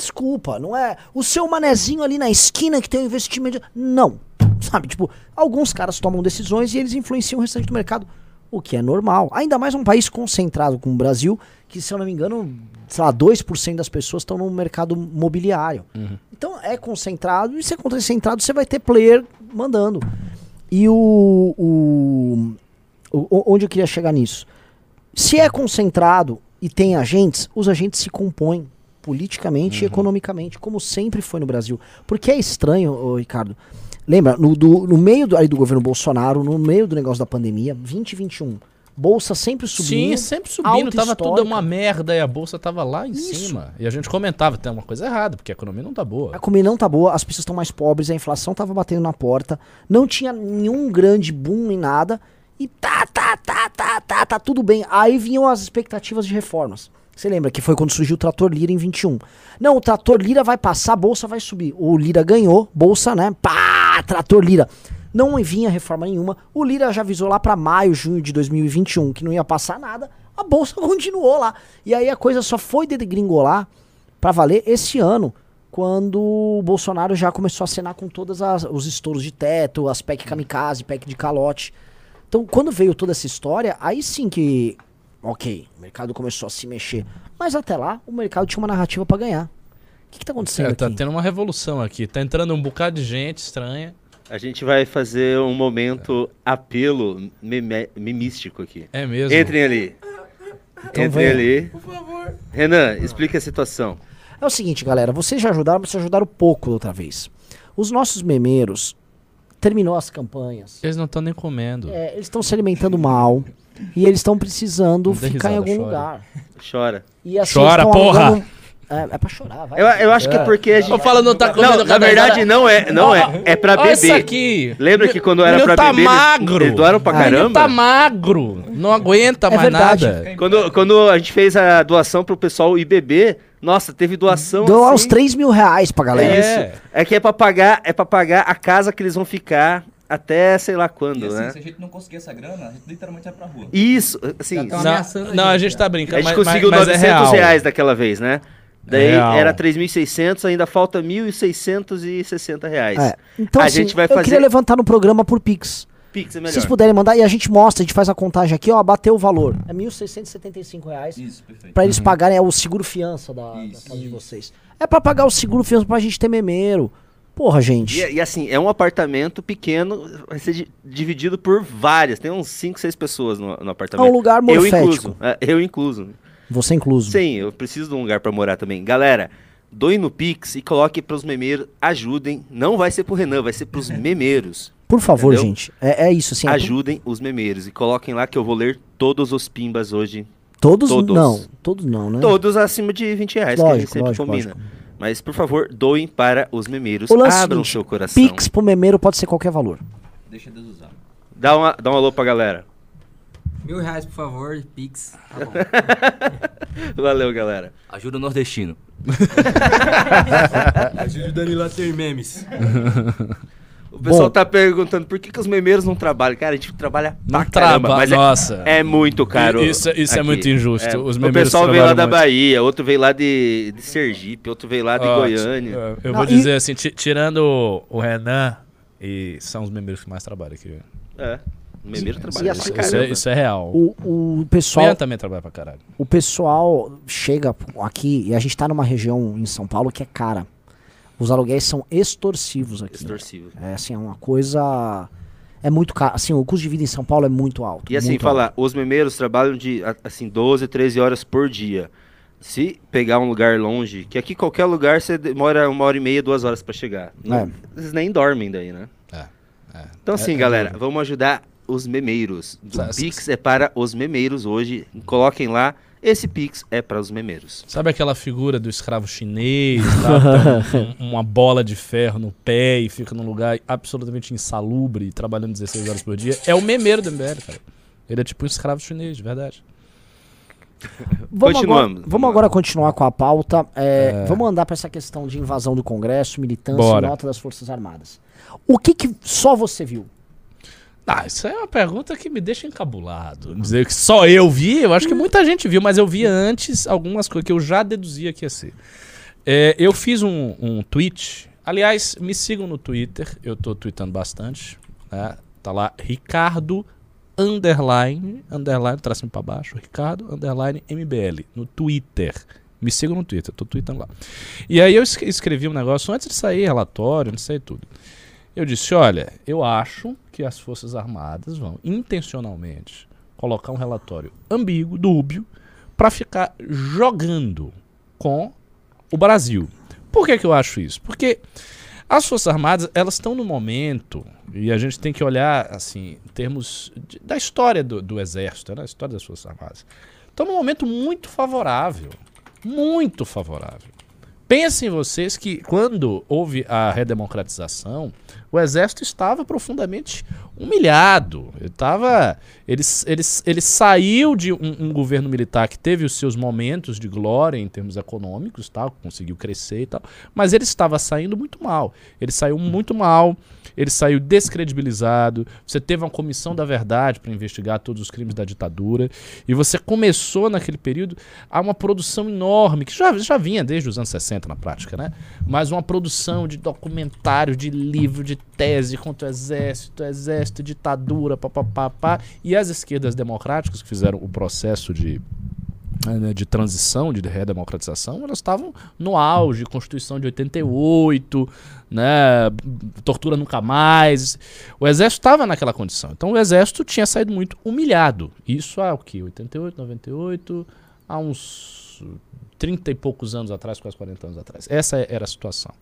Desculpa, não é o seu manezinho ali na esquina que tem um investimento. Não. Sabe, tipo, alguns caras tomam decisões e eles influenciam o restante do mercado, o que é normal. Ainda mais um país concentrado como o Brasil, que se eu não me engano, sei lá, 2% das pessoas estão no mercado mobiliário. Então é concentrado, e se é concentrado, você vai ter player mandando. E o, o, o- Onde eu queria chegar nisso? Se é concentrado e tem agentes, os agentes se compõem politicamente e economicamente, como sempre foi no Brasil. Porque é estranho, Ricardo. Lembra, no, do- no meio do, aí do governo Bolsonaro, no meio do negócio da pandemia, 2021, Bolsa sempre subindo. Sim, sempre subindo, tava tudo histórica. uma merda e a bolsa tava lá em Isso. cima. E a gente comentava, tem uma coisa errada, porque a economia não tá boa. A comida não tá boa, as pessoas estão mais pobres, a inflação tava batendo na porta, não tinha nenhum grande boom em nada, e tá, tá, tá, tá, tá, tá tudo bem. Aí vinham as expectativas de reformas. Você lembra que foi quando surgiu o Trator Lira em 21. Não, o Trator Lira vai passar, a bolsa vai subir. O Lira ganhou, bolsa, né? Pá, Trator Lira. Não vinha reforma nenhuma. O Lira já avisou lá pra maio, junho de 2021 que não ia passar nada. A bolsa (laughs) continuou lá. E aí a coisa só foi degringolar pra valer esse ano, quando o Bolsonaro já começou a acenar com todos os estouros de teto, as PEC kamikaze, PEC de calote. Então, quando veio toda essa história, aí sim que, ok, o mercado começou a se mexer. Mas até lá, o mercado tinha uma narrativa pra ganhar. O que, que tá acontecendo É, tá aqui? tendo uma revolução aqui. Tá entrando um bocado de gente estranha. A gente vai fazer um momento apelo mimístico aqui. É mesmo. Entrem ali. Então Entrem ali. Por favor. Renan, explica a situação. É o seguinte, galera, vocês já ajudaram, mas vocês ajudaram pouco da outra vez. Os nossos memeiros terminou as campanhas. Eles não estão nem comendo. É, eles estão se alimentando mal e eles estão precisando ficar em risada, algum chora. lugar. Chora. E assim, Chora, porra! alugando- É, é pra chorar, vai. Eu, eu acho que é porque a gente. Eu falo, não tá comendo Não, na verdade não é, não é. É pra Olha isso beber. aqui. Lembra que quando era pra tá beber, eles- magro. eles doaram pra Ele caramba? tá magro. Não aguenta É mais verdade. nada. Quando, quando a gente fez a doação pro pessoal ir beber, nossa, teve doação. Deu assim, uns 3 mil reais pra galera. É É. isso. É que é pra pagar, é para pagar a casa que eles vão ficar até sei lá quando, E assim, né? se a gente não conseguir essa grana, a gente literalmente vai pra rua. Isso, assim, Já tá a Não, a não, a gente, gente tá brincando, gente mas, conseguiu mas, mas é 900 real. reais daquela vez, né? Daí real. era 3.600, ainda falta 1.660 reais. É. Então, A assim, gente vai eu fazer- queria levantar no programa por Pix. Pix é Se melhor. vocês puderem mandar, e a gente mostra, a gente faz a contagem aqui, ó, bateu o valor. É 1.675 reais. Isso, perfeito. Pra eles pagarem é o seguro fiança da, da casa de vocês. É pra pagar o seguro fiança pra gente ter memeiro. Porra, gente. E, e assim, é um apartamento pequeno, vai ser di- dividido por várias. Tem uns 5, 6 pessoas no, no É apartamento. um lugar eu morfético. incluso. é, eu incluso. Você incluso. Sim, eu preciso de um lugar pra morar também. Galera, doe no Pix e coloque pros memeiros, ajudem. Não vai ser pro Renan, vai ser pros memeiros. Por favor, Entendeu? gente. É, é isso, assim. é Ajudem os memeiros e coloquem lá que eu vou ler todos os pimbas hoje. todos, todos. não. Todos não, né? Todos acima de 20 reais, que a gente Lógico, sempre lógico, combina. lógico. Mas, por favor, doem para os memeiros. O lance é o Abram seguinte, seu coração. Pix pro memeiro pode ser qualquer valor. Deixa Deus usar. Dá, uma, dá um alô pra galera. Mil reais, por favor, Pix. Tá bom. (laughs) Valeu, galera. Ajuda o nordestino. (laughs) Ajude o Danilo a ter memes. (laughs) O pessoal Bom. tá perguntando por que, que os memeiros não trabalham. Cara, a gente trabalha Não pra caramba, traba- mas é- Nossa. é, muito caro. Isso- isso é aqui. muito injusto. Os o memeiros pessoal veio lá da muito. Bahia, outro veio lá de, de Sergipe, outro veio lá de Ó, Goiânia. Eu, eu Não, vou e- dizer assim, ti- tirando o- o Renan, e são os memeiros que mais trabalham aqui. É. O memeiro trabalha assim, pra Isso é, caramba. isso é real. O, o O pessoal. Ian também trabalha pra caralho. o pessoal chega aqui e a gente tá numa região em São Paulo que é cara. Os aluguéis são extorsivos aqui. Extorsivo. É assim, é uma coisa. É muito caro. Assim, o custo de vida em São Paulo é muito alto. E assim, falar, os memeiros trabalham de a- assim 12, 13 horas por dia. Se pegar um lugar longe, que aqui qualquer lugar você demora uma hora e meia, duas horas pra chegar. Não- É. Eles nem dormem daí, né? É, é. Então assim, É- é galera, vamos ajudar os memeiros. O Pix é para os memeiros hoje. Coloquem lá, esse Pix é para os memeiros. Sabe aquela figura do escravo chinês, tá? (laughs) Um- um- uma bola de ferro no pé e fica num lugar absolutamente insalubre, trabalhando 16 horas por dia? É o memeiro do MBL, cara. Ele é tipo um escravo chinês, de verdade. Vamos Continuamos. Agora, vamos agora continuar com a pauta. É, Vamos andar para essa questão de invasão do Congresso, militância Bora. e nota das Forças Armadas. O que, que só você viu? Ah, isso é uma pergunta que me deixa encabulado. Dizer que só eu vi, eu acho que muita gente viu, mas eu vi antes algumas coisas que eu já deduzia que ia ser. É, eu fiz um, um tweet. Aliás, me sigam no Twitter, eu tô tweetando bastante. né? Tá lá, Ricardo underline, underline, tracinho pra baixo, Ricardo underline MBL, no Twitter. Me sigam no Twitter, tô tweetando lá. E aí eu es- escrevi um negócio antes de sair relatório, de sair tudo. Eu disse, olha, eu acho que as Forças Armadas vão intencionalmente colocar um relatório ambíguo, dúbio, para ficar jogando com o Brasil. Por que, que eu acho isso? Porque as Forças Armadas, elas estão no momento, e a gente tem que olhar, assim, em termos de- da história do, do Exército, né, a história das Forças Armadas. Estão num momento muito favorável. Muito favorável. Pensem vocês que quando houve a redemocratização, o exército estava profundamente humilhado. Ele, tava, ele, ele, ele saiu de um, um governo militar que teve os seus momentos de glória em termos econômicos, tal, conseguiu crescer e tal, mas ele estava saindo muito mal. Ele saiu muito mal, ele saiu descredibilizado. Você teve uma comissão da verdade para investigar todos os crimes da ditadura e você começou naquele período a uma produção enorme que já, já vinha desde os anos 60 na prática, né? Mas uma produção de documentário, de livro, de tese contra o exército, exército, ditadura, papapá, pá. E as esquerdas democráticas que fizeram o processo de né, de transição, de redemocratização, elas estavam no auge, Constituição de 88, né, tortura nunca mais. O exército estava naquela condição. Então o exército tinha saído muito humilhado. Isso há o quê? 88, 98, há uns 30 e poucos anos atrás, quase 40 anos atrás. Essa era a situação.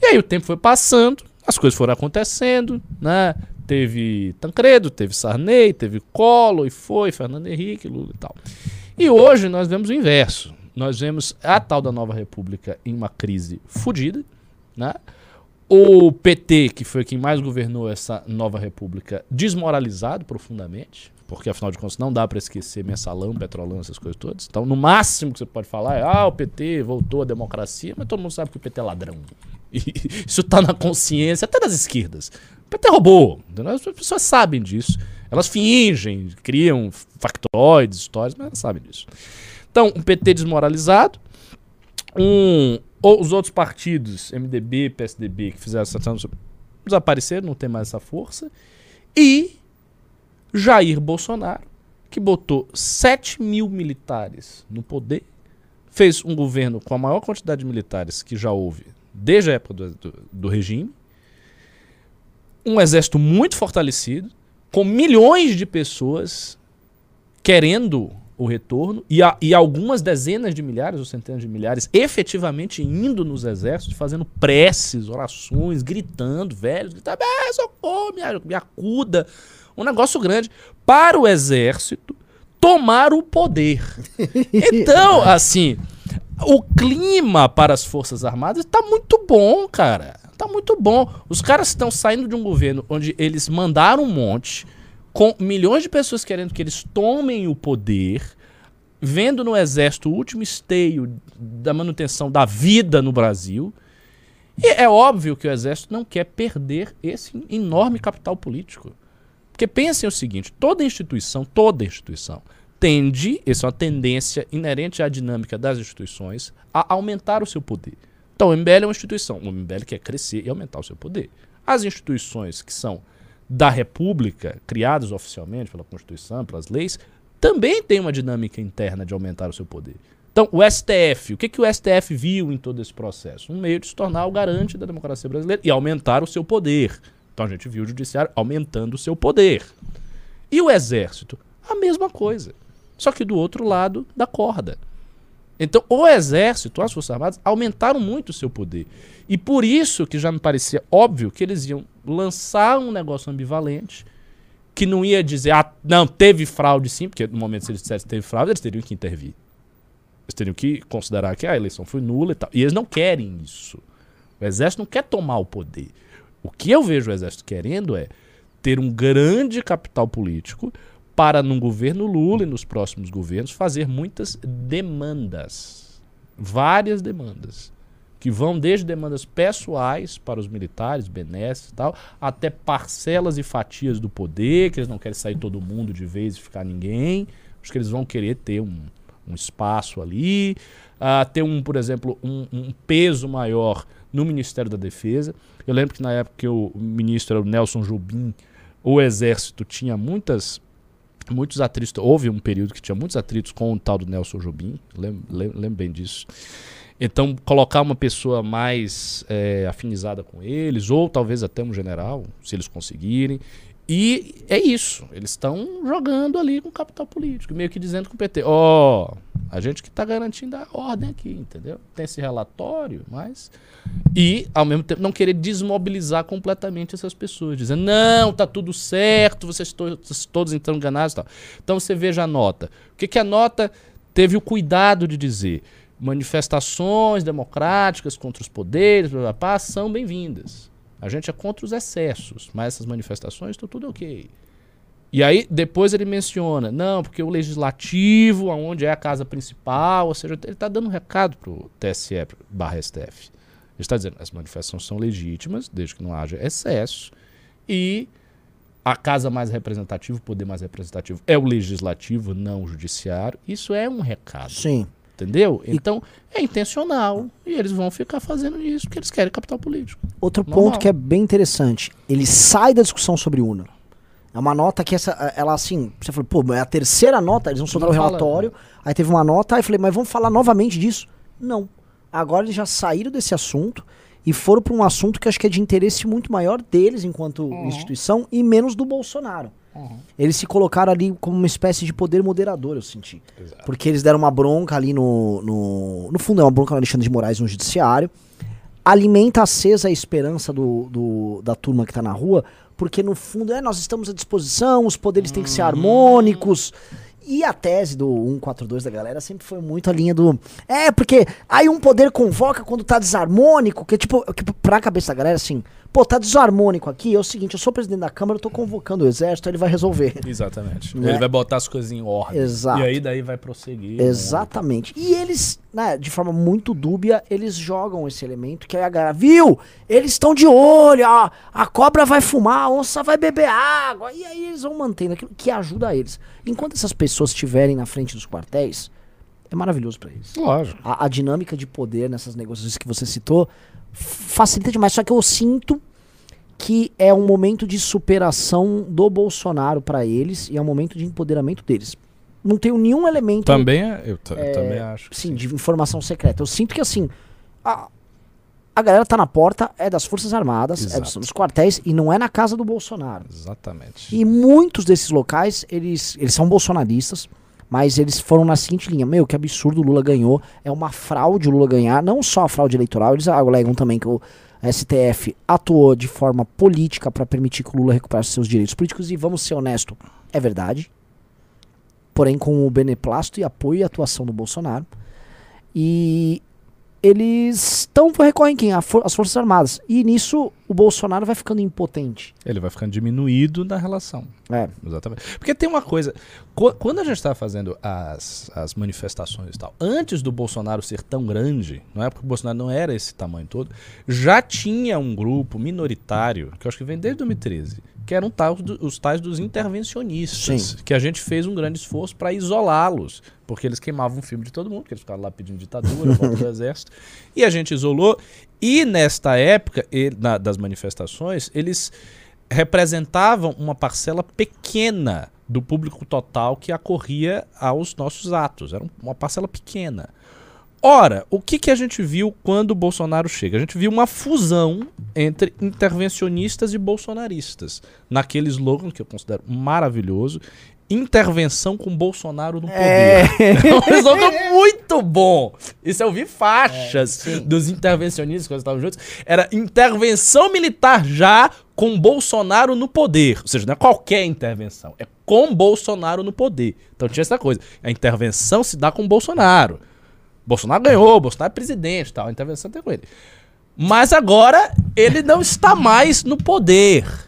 E aí o tempo foi passando, as coisas foram acontecendo, né? Teve Tancredo, teve Sarney, teve Collor, e foi, Fernando Henrique, Lula e tal. E hoje nós vemos o inverso. Nós vemos a tal da nova república em uma crise fodida, né? O PT, que foi quem mais governou essa nova república, desmoralizado profundamente, porque afinal de contas não dá para esquecer mensalão, petrolão, essas coisas todas. Então, no máximo que você pode falar é: ah, o PT voltou à democracia, mas todo mundo sabe que o PT é ladrão. (laughs) E isso tá na consciência até das esquerdas. O PT roubou. As pessoas sabem disso. Elas fingem, criam factoides, histórias, mas elas sabem disso. Então, um PT desmoralizado, um, ou os outros partidos, MDB, PSDB, que fizeram essa desapareceram, não tem mais essa força, e Jair Bolsonaro, que botou 7 mil militares no poder, fez um governo com a maior quantidade de militares que já houve desde a época do, do, do regime, um exército muito fortalecido, com milhões de pessoas querendo o retorno e, a- e algumas dezenas de milhares ou centenas de milhares efetivamente indo nos exércitos, fazendo preces, orações, gritando, velhos, gritando, ah, socorro, me, me acuda. Um negócio grande para o exército tomar o poder. (laughs) Então, assim, o clima para as Forças Armadas tá muito bom, cara. Tá muito bom. Os caras estão saindo de um governo onde eles mandaram um monte, com milhões de pessoas querendo que eles tomem o poder, vendo no exército o último esteio da manutenção da vida no Brasil. E é óbvio que o exército não quer perder esse enorme capital político. Porque pensem o seguinte: toda instituição, toda instituição, tende, essa é uma tendência inerente à dinâmica das instituições, a aumentar o seu poder. Então, o MBL é uma instituição. O MBL quer crescer e aumentar o seu poder. As instituições que são da República, criadas oficialmente pela Constituição, pelas leis, também têm uma dinâmica interna de aumentar o seu poder. Então, o STF, o que, que o STF viu em todo esse processo? Um meio de se tornar o garante da democracia brasileira e aumentar o seu poder. Então, a gente viu o judiciário aumentando o seu poder. E o exército? A mesma coisa. Só que do outro lado da corda. Então, o exército, as Forças Armadas, aumentaram muito o seu poder. E por isso que já me parecia óbvio que eles iam lançar um negócio ambivalente, que não ia dizer, ah, não, teve fraude sim, porque no momento se eles dissessem que teve fraude, eles teriam que intervir. Eles teriam que considerar que a eleição foi nula e tal. E eles não querem isso. O exército não quer tomar o poder. O que eu vejo o exército querendo é ter um grande capital político para, num governo Lula e nos próximos governos, fazer muitas demandas. Várias demandas. Que vão desde demandas pessoais para os militares, benesses e tal, até parcelas e fatias do poder, que eles não querem sair todo mundo de vez e ficar ninguém. Acho que eles vão querer ter um, um espaço ali, uh, ter um, por exemplo, um, um, peso maior no Ministério da Defesa. Eu lembro que na época que o ministro era o Nelson Jobim, o Exército tinha muitas muitos atritos. Houve um período que tinha muitos atritos com o tal do Nelson Jobim, lembro, lembro bem disso. Então, colocar uma pessoa mais é, afinizada com eles, ou talvez até um general, se eles conseguirem. E é isso. Eles estão jogando ali com capital político, meio que dizendo com o PT: ó, oh, a gente que está garantindo a ordem aqui, entendeu? Tem esse relatório, mas. E, ao mesmo tempo, não querer desmobilizar completamente essas pessoas, dizendo: não, tá tudo certo, vocês todos, todos estão enganados tal. Então você veja a nota. O que, que a nota teve o cuidado de dizer? Manifestações democráticas contra os poderes, blá, blá, blá, são bem-vindas. A gente é contra os excessos, mas essas manifestações estão tudo ok. E aí depois ele menciona, não, porque o legislativo, aonde é a casa principal, ou seja, ele está dando um recado para o TSE barra STF. Ele está dizendo, as manifestações são legítimas, desde que não haja excesso, e a casa mais representativa, o poder mais representativo é o legislativo, não o judiciário. Isso é um recado. Sim. Entendeu? Então, é intencional. E eles vão ficar fazendo isso porque eles querem capital político. Outro Normal. ponto que é bem interessante, ele sai da discussão sobre UNA. É uma nota que essa, ela assim, você falou, pô, é a terceira nota, eles vão soltar o relatório, aí teve uma nota, aí eu falei, mas vamos falar novamente disso? Não. Agora eles já saíram desse assunto e foram para um assunto que acho que é de interesse muito maior deles enquanto instituição e menos do Bolsonaro. Eles se colocaram ali como uma espécie de poder moderador, eu senti. Porque eles deram uma bronca ali no, no. No fundo, é uma bronca no Alexandre de Moraes no judiciário. Alimenta acesa a esperança do, do- da turma que tá na rua, porque no fundo é nós estamos à disposição, os poderes têm que ser harmônicos. E a tese do 142 da galera sempre foi muito a linha do. É, porque aí um poder convoca quando tá desarmônico, que tipo, que pra cabeça da galera, assim, pô, tá desarmônico aqui, é o seguinte, eu sou presidente da Câmara, eu tô convocando o exército, ele vai resolver. Exatamente. Né? Ele vai botar as coisas em ordem. Exato. E aí daí vai prosseguir. né? Exatamente. E eles, né, de forma muito dúbia, eles jogam esse elemento que aí a galera, viu? Eles estão de olho, ó, a cobra vai fumar, a onça vai beber água. E aí eles vão mantendo aquilo que ajuda eles. Enquanto essas pessoas estiverem na frente dos quartéis, é maravilhoso pra eles. Lógico. A, a dinâmica de poder nessas negociações que você citou facilita demais. Só que eu sinto que é um momento de superação do Bolsonaro pra eles e é um momento de empoderamento deles. Não tenho nenhum elemento Também é, eu, ta- eu também acho. que sim, de informação secreta. Eu sinto que assim, a, a galera tá na porta, é das Forças Armadas, é dos, Exato. dos quartéis e não é na casa do Bolsonaro. Exatamente. E muitos desses locais, eles, eles são bolsonaristas, mas eles foram na seguinte linha: Meu, que absurdo, o Lula ganhou. É uma fraude o Lula ganhar. Não só a fraude eleitoral, eles alegam também que o STF atuou de forma política para permitir que o Lula recuperasse seus direitos políticos. E vamos ser honestos, é verdade. Porém, com o beneplácito e apoio e atuação do Bolsonaro. E eles estão recorrem quem? As Forças Armadas. E nisso o Bolsonaro vai ficando impotente. Ele vai ficando diminuído na relação. É. Exatamente. Porque tem uma coisa. qu- Quando a gente estava fazendo as, as manifestações e tal, antes do Bolsonaro ser tão grande, não é porque o Bolsonaro não era esse tamanho todo, já tinha um grupo minoritário, que eu acho que vem desde 2013, que eram tais os tais dos intervencionistas, Sim. que a gente fez um grande esforço para isolá-los, porque eles queimavam o filme de todo mundo, porque eles ficavam lá pedindo ditadura, volta do (laughs) exército, e a gente isolou. E nesta época e- na- das manifestações, eles representavam uma parcela pequena do público total que acorria aos nossos atos. Era um- uma parcela pequena. Ora, o que, que a gente viu quando o Bolsonaro chega? A gente viu uma fusão entre intervencionistas e bolsonaristas. Naquele slogan que eu considero maravilhoso. Intervenção com Bolsonaro no poder. (laughs) É um slogan muito bom. Isso eu vi faixas dos intervencionistas quando estavam juntos. Era intervenção militar já com Bolsonaro no poder. Ou seja, não é qualquer intervenção, é com Bolsonaro no poder. Então tinha essa coisa. A intervenção se dá com Bolsonaro. Bolsonaro ganhou, Bolsonaro é presidente e tal. A intervenção tem com ele. Mas agora ele não está mais no poder.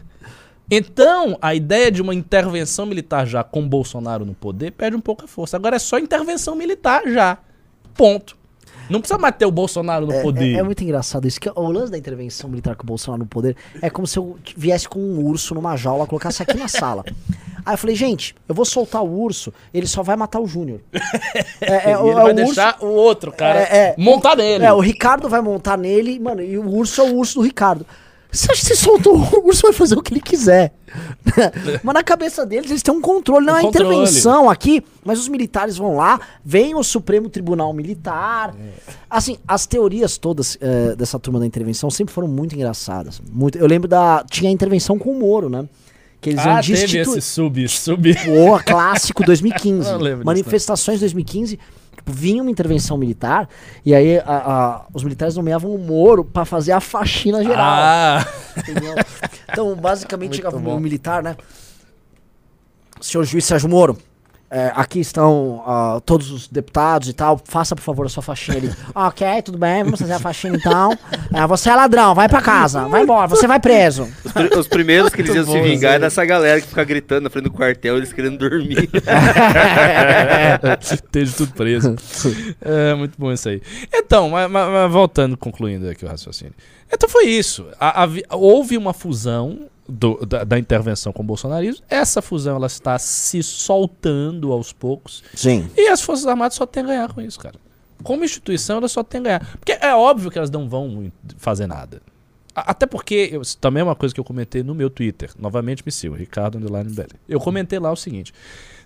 Então, a ideia de uma intervenção militar já com Bolsonaro no poder perde um pouco a força. Agora é só intervenção militar já. Ponto. Não precisa mais ter o Bolsonaro no É, poder. é- é muito engraçado isso. Que o lance da intervenção militar com o Bolsonaro no poder é como se eu viesse com um urso numa jaula, colocasse aqui na (laughs) sala. Aí eu falei, gente, eu vou soltar o urso, ele só vai matar o Júnior. (laughs) É, é, E o- ele é vai o deixar o outro, cara, É, é. montar nele. É, o Ricardo vai montar nele, mano, e o urso é o urso do Ricardo. Você acha que se soltou o urso vai fazer o que ele quiser? (laughs) mas na cabeça deles eles têm um controle, não Um é controle. intervenção aqui, mas os militares vão lá, vem o Supremo Tribunal Militar. Assim, as teorias todas eh, dessa turma da intervenção sempre foram muito engraçadas. Muito, eu lembro da. Tinha a intervenção com o Moro, né? Que eles iam ah, teve destituir. esse sub, sub. Boa, clássico 2015. Não (laughs) lembro disso, Manifestações 2015. Tipo, vinha uma intervenção militar e aí a- a- os militares nomeavam o Moro pra fazer a faxina geral. Ah? Então, basicamente, (laughs) Muito chegava bom. um militar, né? Senhor juiz Sérgio Moro, é, aqui estão ah, todos os deputados e tal. Faça, por favor, a sua faxina ali. (laughs) ok, tudo bem, vamos fazer a faxina então. É, você é ladrão, vai pra casa, vai embora, você vai preso. Os, pri- os primeiros que eles iam se vingar é dessa galera que fica gritando na frente do quartel, eles querendo dormir. (laughs) Esteja tudo preso. É muito bom isso aí. Então, mas, mas- mas voltando, concluindo aqui o raciocínio. Então foi isso. A- havi- houve uma fusão do- da, da intervenção com o bolsonarismo. Essa fusão ela está se soltando aos poucos. Sim. E as Forças Armadas só tem a ganhar com isso, cara. Como instituição, elas só tem a ganhar. Porque é óbvio que elas não vão fazer nada. Até porque, eu- também é uma coisa que eu comentei no meu Twitter. Novamente me sigam, Ricardo Underline Belli. Eu comentei lá o seguinte.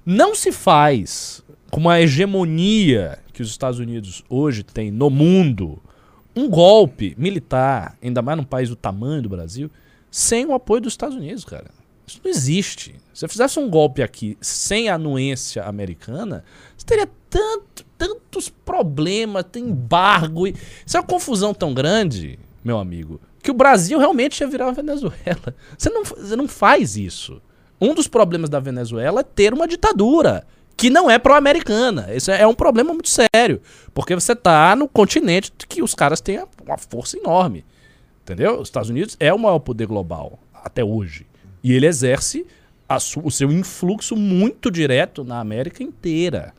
Não se faz com uma hegemonia que os Estados Unidos hoje têm no mundo um golpe militar, ainda mais num país do tamanho do Brasil, sem o apoio dos Estados Unidos, cara. Isso não existe. Se você fizesse um golpe aqui sem a anuência americana, você teria tanto, tantos problemas, tem embargo. E... Isso é uma confusão tão grande, meu amigo, que o Brasil realmente ia virar uma Venezuela. Você não, você não faz isso. Um dos problemas da Venezuela é ter uma ditadura que não é pró-americana. Isso é é um problema muito sério. Porque você tá no continente que os caras têm uma força enorme. Entendeu? Os Estados Unidos é o maior poder global até hoje. E ele exerce o seu influxo muito direto na América inteira.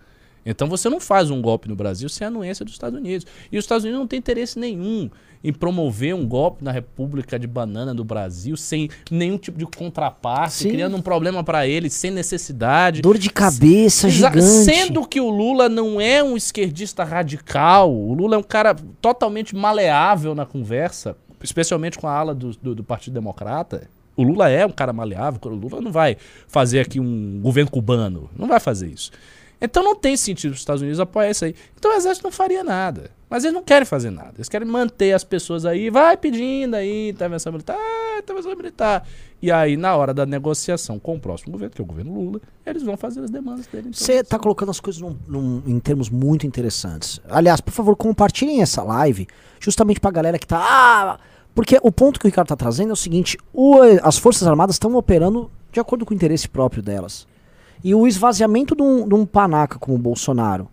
Então você não faz um golpe no Brasil sem a anuência dos Estados Unidos. E os Estados Unidos não tem interesse nenhum em promover um golpe na República de Banana do Brasil sem nenhum tipo de contraparte, Sim. criando um problema para eles sem necessidade. Dor de cabeça gigante. Sendo que o Lula não é um esquerdista radical, o Lula é um cara totalmente maleável na conversa, especialmente com a ala do, do, do Partido Democrata. O Lula é um cara maleável, o Lula não vai fazer aqui um governo cubano, não vai fazer isso. Então não tem sentido os Estados Unidos apoiar isso aí. Então o exército não faria nada. Mas eles não querem fazer nada. Eles querem manter as pessoas aí, vai pedindo aí, intervenção militar, ah, intervenção militar. E aí, na hora da negociação com o próximo governo, que é o governo Lula, eles vão fazer as demandas dele. Então, Você tá colocando as coisas num- num- em termos muito interessantes. Aliás, por favor, compartilhem essa live, justamente pra galera que tá. Ah, porque o ponto que o Ricardo tá trazendo é o seguinte: o- as Forças Armadas estão operando de acordo com o interesse próprio delas. E o esvaziamento de um, de um panaca como o Bolsonaro.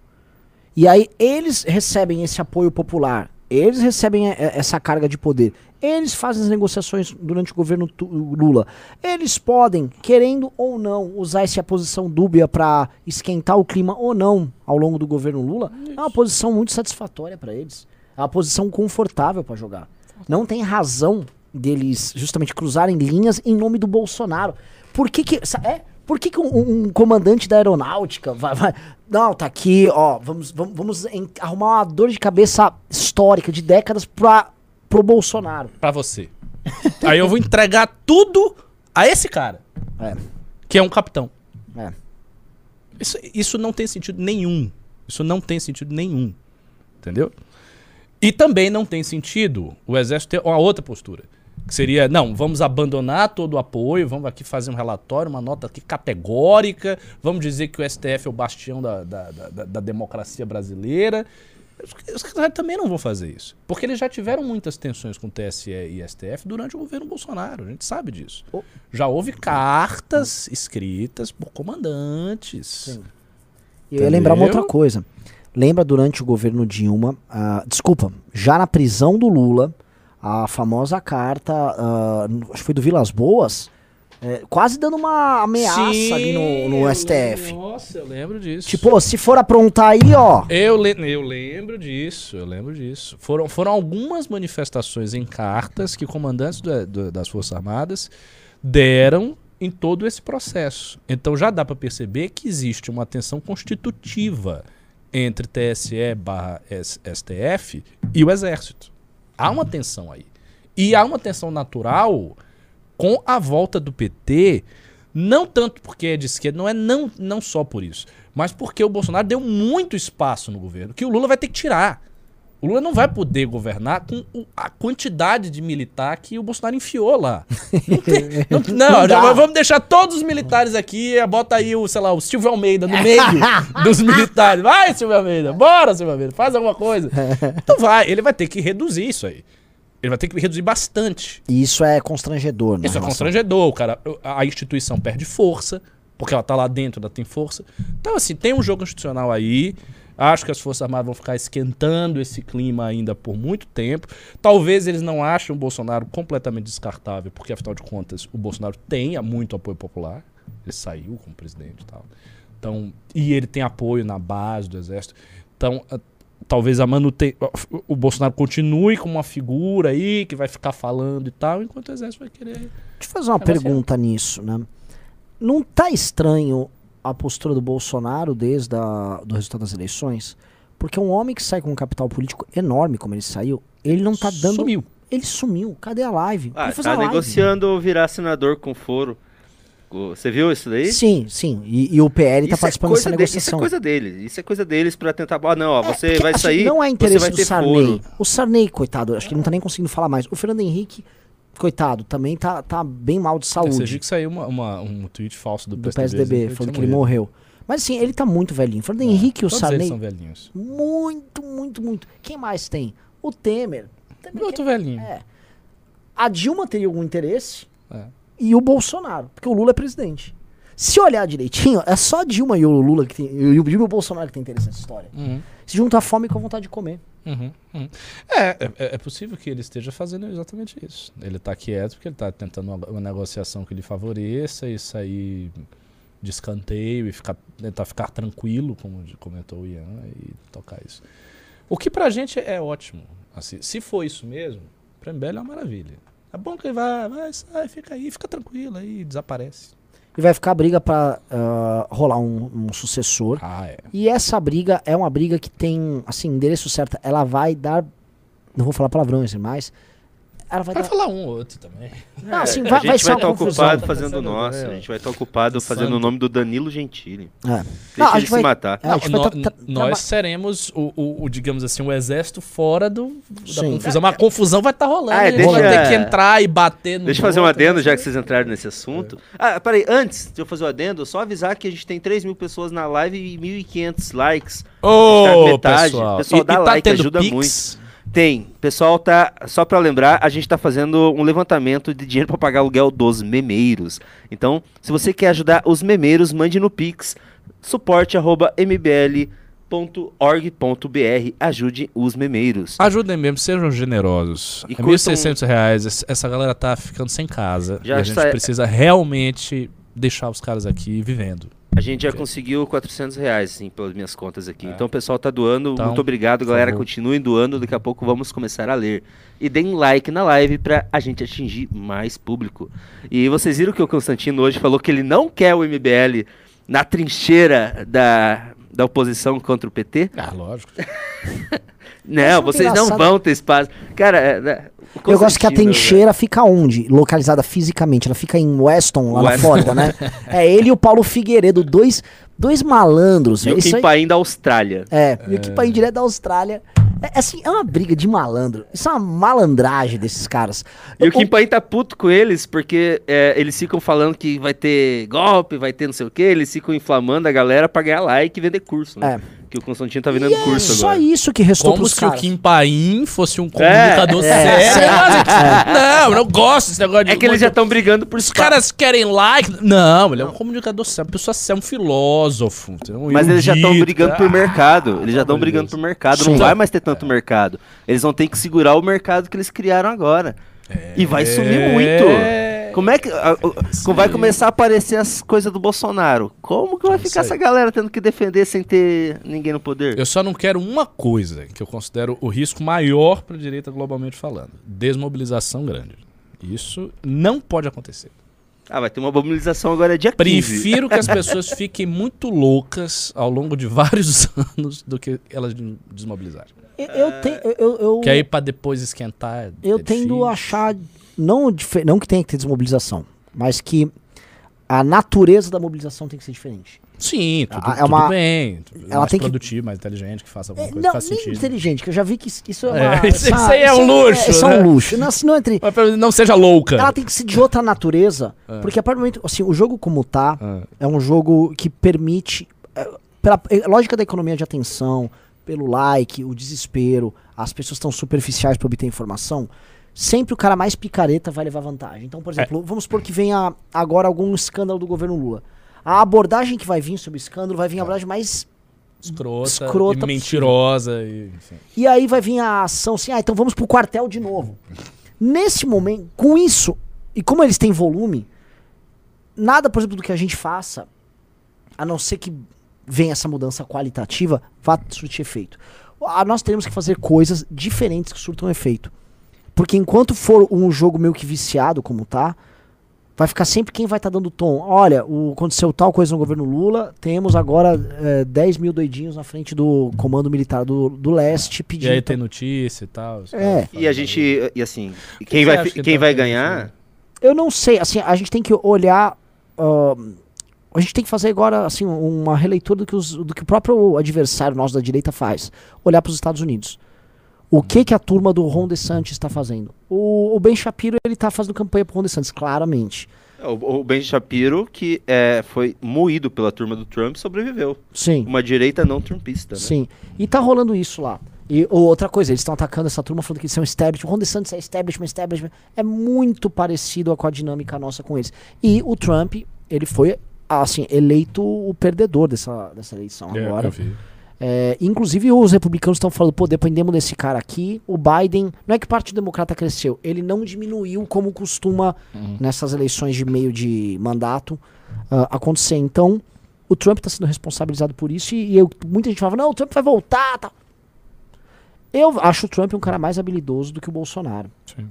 E aí eles recebem esse apoio popular. Eles recebem é, essa carga de poder. Eles fazem as negociações durante o governo Lula. Eles podem, querendo ou não, usar essa posição dúbia para esquentar o clima ou não ao longo do governo Lula. É uma posição muito satisfatória para eles. É uma posição confortável para jogar. Não tem razão deles justamente cruzarem linhas em nome do Bolsonaro. Por que que, é, por que, que um, um comandante da aeronáutica vai, vai- Não, tá aqui, ó. Vamos, vamos, vamos em- arrumar uma dor de cabeça histórica de décadas pra, pro Bolsonaro. Pra você. (laughs) Aí eu vou entregar tudo a esse cara, É, que é um capitão. é. Isso, isso não tem sentido nenhum. Isso não tem sentido nenhum. Entendeu? E também não tem sentido o Exército ter uma outra postura. Que seria, não, vamos abandonar todo o apoio, vamos aqui fazer um relatório, uma nota aqui categórica, vamos dizer que o STF é o bastião da, da, da- da- democracia brasileira. Os, caras também não vão fazer isso. Porque eles já tiveram muitas tensões com o TSE e STF durante o governo Bolsonaro. A gente sabe disso. Oh. Já houve cartas escritas por comandantes. Sim. E eu ia lembrar uma outra coisa. Lembra durante o governo Dilma, ah, desculpa, já na prisão do Lula, a famosa carta, ah, acho que foi do Vilas Boas, é, quase dando uma ameaça ali no, no STF. lembro- nossa, eu lembro disso. Tipo, se for aprontar aí, ó. Eu, le- eu lembro disso, eu lembro disso. Foram, foram algumas manifestações em cartas que comandantes do- do- das Forças Armadas deram em todo esse processo. Então já dá para perceber que existe uma tensão constitutiva entre TSE barra STF e o Exército. Há uma tensão aí. E há uma tensão natural com a volta do PT, não tanto porque é de esquerda, não é não, não só por isso, mas porque o Bolsonaro deu muito espaço no governo, que o Lula vai ter que tirar. O Lula não vai poder governar com a quantidade de militar que o Bolsonaro enfiou lá. Não, tem- não- (laughs) não, Não já vamos deixar todos os militares aqui, bota aí o, sei lá, o Silvio Almeida no meio (laughs) dos militares. Vai, Silvio Almeida, bora, Silvio Almeida, faz alguma coisa. (laughs) Então vai, ele vai ter que reduzir isso aí. Ele vai ter que reduzir bastante. E isso é constrangedor, né? Isso é constrangedor, o cara. A instituição perde força, porque ela tá lá dentro, ela tem força. Então, assim, tem um jogo institucional aí. Acho que as Forças Armadas vão ficar esquentando esse clima ainda por muito tempo. Talvez eles não achem o Bolsonaro completamente descartável, porque afinal de contas o Bolsonaro tem muito apoio popular. Ele saiu como presidente e tal. Então, e ele tem apoio na base do exército. Então, talvez a manuten o Bolsonaro continue como uma figura aí que vai ficar falando e tal, enquanto o exército vai querer Deixa eu fazer uma Negociar. pergunta nisso, né? Não tá estranho a postura do Bolsonaro desde a, do resultado das eleições? Porque um homem que sai com um capital político enorme, como ele saiu, ele não tá dando. Sumiu. Ele sumiu. Cadê a live? Ah, tá a live. negociando virar senador com foro. Você viu isso daí? Sim, sim. E, e o PL tá Isso é participando coisa dessa de- isso é negociação. coisa deles. Isso é coisa deles pra tentar. Ah, não, ó, É, você vai sair. Não é você interesse vai do Sarney. foro. O Sarney, coitado, acho que ele não tá nem conseguindo falar mais. O Fernando Henrique, coitado, também tá, tá bem mal de Você viu saúde. que saiu uma, uma- um tweet falso do, Do PSDB, PSDB, falando que ele morreu. Mas assim, ele tá muito velhinho. Fernando Henrique e o eles Sarney. são velhinhos. Muito, muito, muito. Quem mais tem? O Temer. Temer Outro que- velhinho. É. A Dilma teria algum interesse É. e o Bolsonaro, porque o Lula é presidente. Se olhar direitinho, é só a Dilma e o Lula que tem. E o Dilma e o Bolsonaro que tem interesse nessa história. Uhum, Se junta a fome com a vontade de comer. uhum, uhum. É, é, é possível que ele esteja fazendo exatamente isso. Ele tá quieto porque ele tá tentando uma, uma negociação que lhe favoreça e sair de escanteio e ficar, tentar ficar tranquilo, como comentou o Ian, e tocar isso. O que pra gente é ótimo. Assim, se for isso mesmo, pra MBL é uma maravilha. É bom que ele vai, vai, sai, fica aí, fica tranquilo aí, desaparece. E vai ficar a briga pra ah, rolar um, um sucessor. Ah, é. E essa briga é uma briga que tem, assim, endereço certo. Ela vai dar. Não vou falar palavrões, mas. Ela vai Vai dar. falar um ou outro também. Não, assim, É, vai, a gente vai estar ocupado Tá fazendo o nosso. A gente vai estar ocupado fazendo o nome do Danilo Gentili. É. Deixa Não, a ele gente se vai- matar. É, a gente vai nó- tá- tá- nós seremos o, o- o, digamos assim, o exército fora do, da Sim. confusão. Mas a confusão vai estar rolando. Ah, a gente vai deixa- ter que entrar e bater no. Deixa eu fazer um adendo, né? já que vocês entraram nesse assunto. Ah, peraí, antes de eu fazer o adendo, só avisar que a gente tem 3 mil pessoas na live e 1.500 likes. Ô, Tá metade. pessoal. Pessoal, e, dá e tá like, ajuda Pix? Tem. Pessoal, tá. Só pra lembrar, a gente tá fazendo um levantamento de dinheiro pra pagar aluguel dos memeiros. Então, se você quer ajudar os memeiros, mande no Pix suporte arroba memeiros.org.br. Ajude os memeiros. Ajudem mesmo, sejam generosos. E E curtam- 1.600 reais, ess- essa galera tá ficando sem casa. Já e a gente precisa realmente deixar os caras aqui vivendo. A gente já conseguiu 400 reais, assim, pelas minhas contas aqui. Então o pessoal tá doando. Então, Muito obrigado, galera. favor. Continuem doando. Daqui a pouco vamos começar a ler. E deem like na live pra a gente atingir mais público. E vocês viram que o Constantino hoje falou que ele não quer o MBL na trincheira da, da oposição contra o PT? Ah, lógico. (laughs) Não, muito vocês não vão ter espaço. Cara, é, né, Eu gosto que a trincheira fica onde? Localizada fisicamente. Ela fica em Weston, lá na Weston. Flórida, né? (laughs) É ele e o Paulo Figueiredo, dois, dois malandros. E o Isso Kim aí- da Austrália. É, e o país direto da Austrália. É, assim, é uma briga de malandro. Isso é uma malandragem desses caras. E o Kim Paim tá puto com eles, porque é, eles ficam falando que vai ter golpe, vai ter não sei o que, eles ficam inflamando a galera pra ganhar like e vender curso, né? É. Que o Constantino tá vendendo é curso só agora. isso que restou Como pros se caras. o Kim Paim fosse um comunicador é, sério. (laughs) Não, eu não gosto desse negócio de. É que eles já estão brigando por Os espaço. caras querem like. Não, ele é um comunicador sério, uma pessoa séria, um filósofo. Um Mas eles já estão brigando por ah, mercado. Eles já estão brigando por mercado. Sim. Não vai mais ter tanto mercado. Eles vão ter que segurar o mercado que eles criaram agora. E vai sumir É. Como é que. a- o- vai começar a aparecer as coisas do Bolsonaro? Como que vai ficar essa galera tendo que defender sem ter ninguém no poder? Eu só não quero uma coisa que eu considero o risco maior para a direita globalmente falando: desmobilização grande. Isso não pode acontecer. Ah, vai ter uma mobilização agora dia 15. Prefiro que as (laughs) pessoas fiquem muito loucas ao longo de vários (laughs) anos do que elas de- desmobilizarem. Eu, eu, tenho- eu, eu, eu- Que aí pra depois esquentar. eu é tendo a achar. Não, não que tenha que ter desmobilização, mas que a natureza da mobilização tem que ser diferente. Sim, tudo, é tudo uma- bem. ela mais tem que- produtivo, mais inteligente, que faça alguma É, coisa não, que faça nem sentido. inteligente, que eu já vi que isso, isso é uma. (laughs) É, isso- essa- isso aí é um luxo, Isso é né? um luxo. Não, assim, não entre. Não seja louca. Ela tem que ser de outra natureza. É. Porque a partir do momento. Assim, o jogo como tá Ah, é um jogo que permite. é, pela é, lógica da economia de atenção, pelo like, o desespero, as pessoas estão superficiais para obter informação. Sempre o cara mais picareta vai levar vantagem. Então, por exemplo, vamos supor que venha agora algum escândalo do governo Lula. A abordagem que vai vir sobre o escândalo vai vir a abordagem mais escrota, Escrota e mentirosa. E. E aí vai vir a ação assim, ah, então vamos pro quartel de novo. Nesse momento, com isso, e como eles têm volume, nada, por exemplo, do que a gente faça, a não ser que venha essa mudança qualitativa, vá surtir efeito. Ah, nós teremos que fazer coisas diferentes que surtam efeito. Porque enquanto for um jogo meio que viciado como tá, vai ficar sempre quem vai estar dando tom. Olha, o, aconteceu tal coisa no governo Lula, temos agora eh, 10 mil doidinhos na frente do comando militar do, do leste E pedindo. aí tem notícia e tal. os É. E a gente, e assim, que quem vai, que quem tá vai ganhar, Eu não sei, assim, a gente tem que olhar. ahn, a gente tem que fazer agora assim uma releitura do que, os- do que o próprio adversário nosso da direita faz. Olhar para os Estados Unidos. O que que a turma do Ron DeSantis está fazendo? O, o Ben Shapiro ele está fazendo campanha para Ron DeSantis, claramente. o, o Ben Shapiro, que é, foi moído pela turma do Trump, sobreviveu. Sim. Uma direita não trumpista, né? Sim. E tá rolando isso lá. E ou outra coisa, eles estão atacando essa turma falando que eles são establishment. O Ron DeSantis é establishment, establishment. É muito parecido com a dinâmica nossa com eles. E o Trump, ele foi, assim, eleito o perdedor dessa, dessa eleição É, agora. eu vi. É, inclusive os republicanos estão falando, pô, dependemos desse cara aqui. O Biden, não é que o Partido Democrata cresceu, ele não diminuiu como costuma nessas eleições de meio de mandato ah, acontecer. Então, o Trump está sendo responsabilizado por isso e, e eu- muita gente falava, não, o Trump vai voltar, tal. Eu acho o Trump um cara mais habilidoso do que o Bolsonaro. Sim.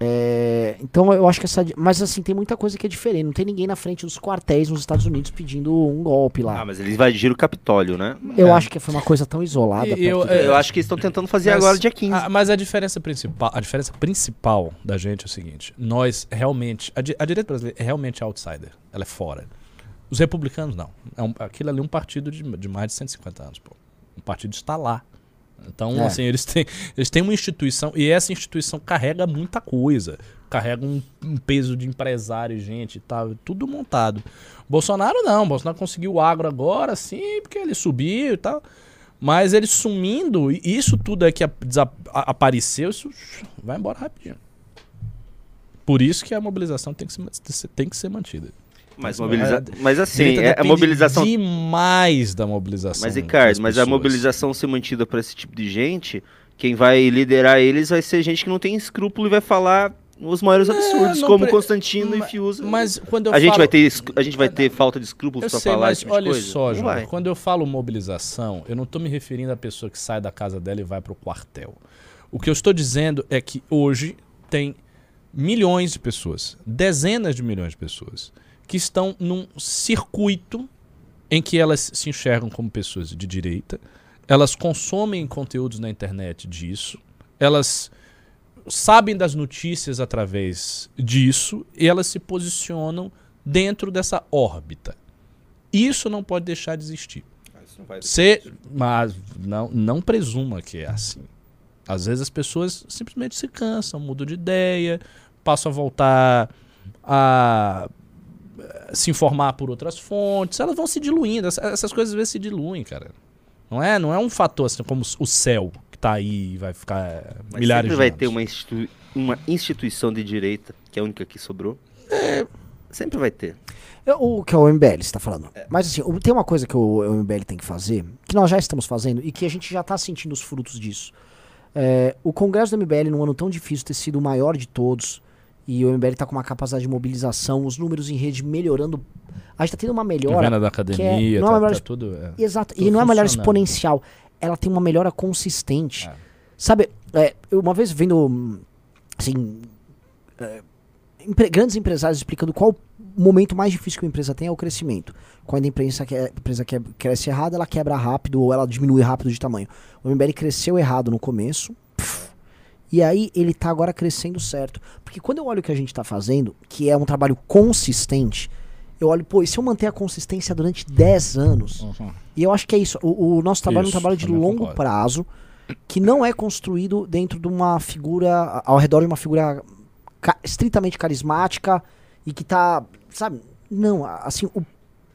É, então eu acho que essa. Mas assim, tem muita coisa que é diferente. Não tem ninguém na frente dos quartéis nos Estados Unidos pedindo um golpe lá. Ah, mas eles invadiram o Capitólio, né? Eu É. acho que foi uma coisa tão isolada. E eu- do- É, Eu acho que eles estão tentando fazer Mas- agora dia 15. Ah, mas a diferença principal, a diferença principal da gente é o seguinte: nós realmente, a, a direita brasileira é realmente outsider, ela é fora. Os republicanos não. É um, aquilo ali é um partido de, de mais de 150 anos, pô. Um partido está lá. Então, É. assim, eles têm, eles têm uma instituição e essa instituição carrega muita coisa. Carrega um, um peso de empresário, e gente e tal, tudo montado. Bolsonaro não, Bolsonaro conseguiu o agro agora, sim, porque ele subiu e tal. Mas ele sumindo, e isso tudo é que apareceu, isso vai embora rapidinho. Por isso que a mobilização tem que, se, ma- tem que ser mantida. Mas, mobiliza... é, mas assim, é, a mobilização. demais da mobilização. Mas, Ricardo, mas a mobilização ser mantida por esse tipo de gente, quem vai liderar eles vai ser gente que não tem escrúpulo e vai falar os maiores absurdos, não como pre- Constantino Ma- e Fiuza. Mas quando eu a gente falo- vai ter a gente vai ter falta de escrúpulos sei, falar mas tipo olha só, João, quando eu falo mobilização, eu não estou me referindo à pessoa que sai da casa dela e vai para o quartel. O que eu estou dizendo é que hoje tem milhões de pessoas, dezenas de milhões de pessoas, que estão num circuito em que elas se enxergam como pessoas de direita, elas consomem conteúdos na internet disso, elas sabem das notícias através disso e elas se posicionam dentro dessa órbita. Isso não pode deixar de existir. Ser, mas não, não presuma que é assim. Às vezes as pessoas simplesmente se cansam, mudam de ideia, passam a voltar a se informar por outras fontes, elas vão se diluindo. Essa- Essas coisas às vezes se diluem, cara. Não é, não é um fator assim como o céu que tá aí e vai ficar eh, Mas milhares sempre de vai anos. ter uma, institui- uma instituição de direita, que é a única que sobrou. É. Sempre vai ter. É O que é o MBL, você tá falando. Mas assim, tem uma coisa que o, o MBL tem que fazer, que nós já estamos fazendo e que a gente já tá sentindo os frutos disso. É, o Congresso do MBL, num ano tão difícil, ter sido o maior de todos, e o MBL tá com uma capacidade de mobilização, os números em rede melhorando. A gente tá tendo uma melhora. Venda da academia, não é tá, uma melhora tá tudo. é. Exato. Tudo E não é uma melhora exponencial. Ela tem uma melhora consistente. É. Sabe, é, eu uma vez vendo, assim, é, empre- grandes empresários explicando qual o momento mais difícil que uma empresa tem é o crescimento. Quando a empresa, que, a empresa que, cresce errado, ela quebra rápido ou ela diminui rápido de tamanho. O MBL cresceu errado no começo. E aí ele tá agora crescendo certo. Porque quando eu olho o que a gente tá fazendo, que é um trabalho consistente, eu olho, pô, e se eu manter a consistência durante 10 anos? Uhum. E eu acho que é isso. O, o nosso trabalho é um Isso, trabalho de longo concordo. prazo, que não é construído dentro de uma figura, ao redor de uma figura ca- estritamente carismática e que tá, sabe? Não, assim, o,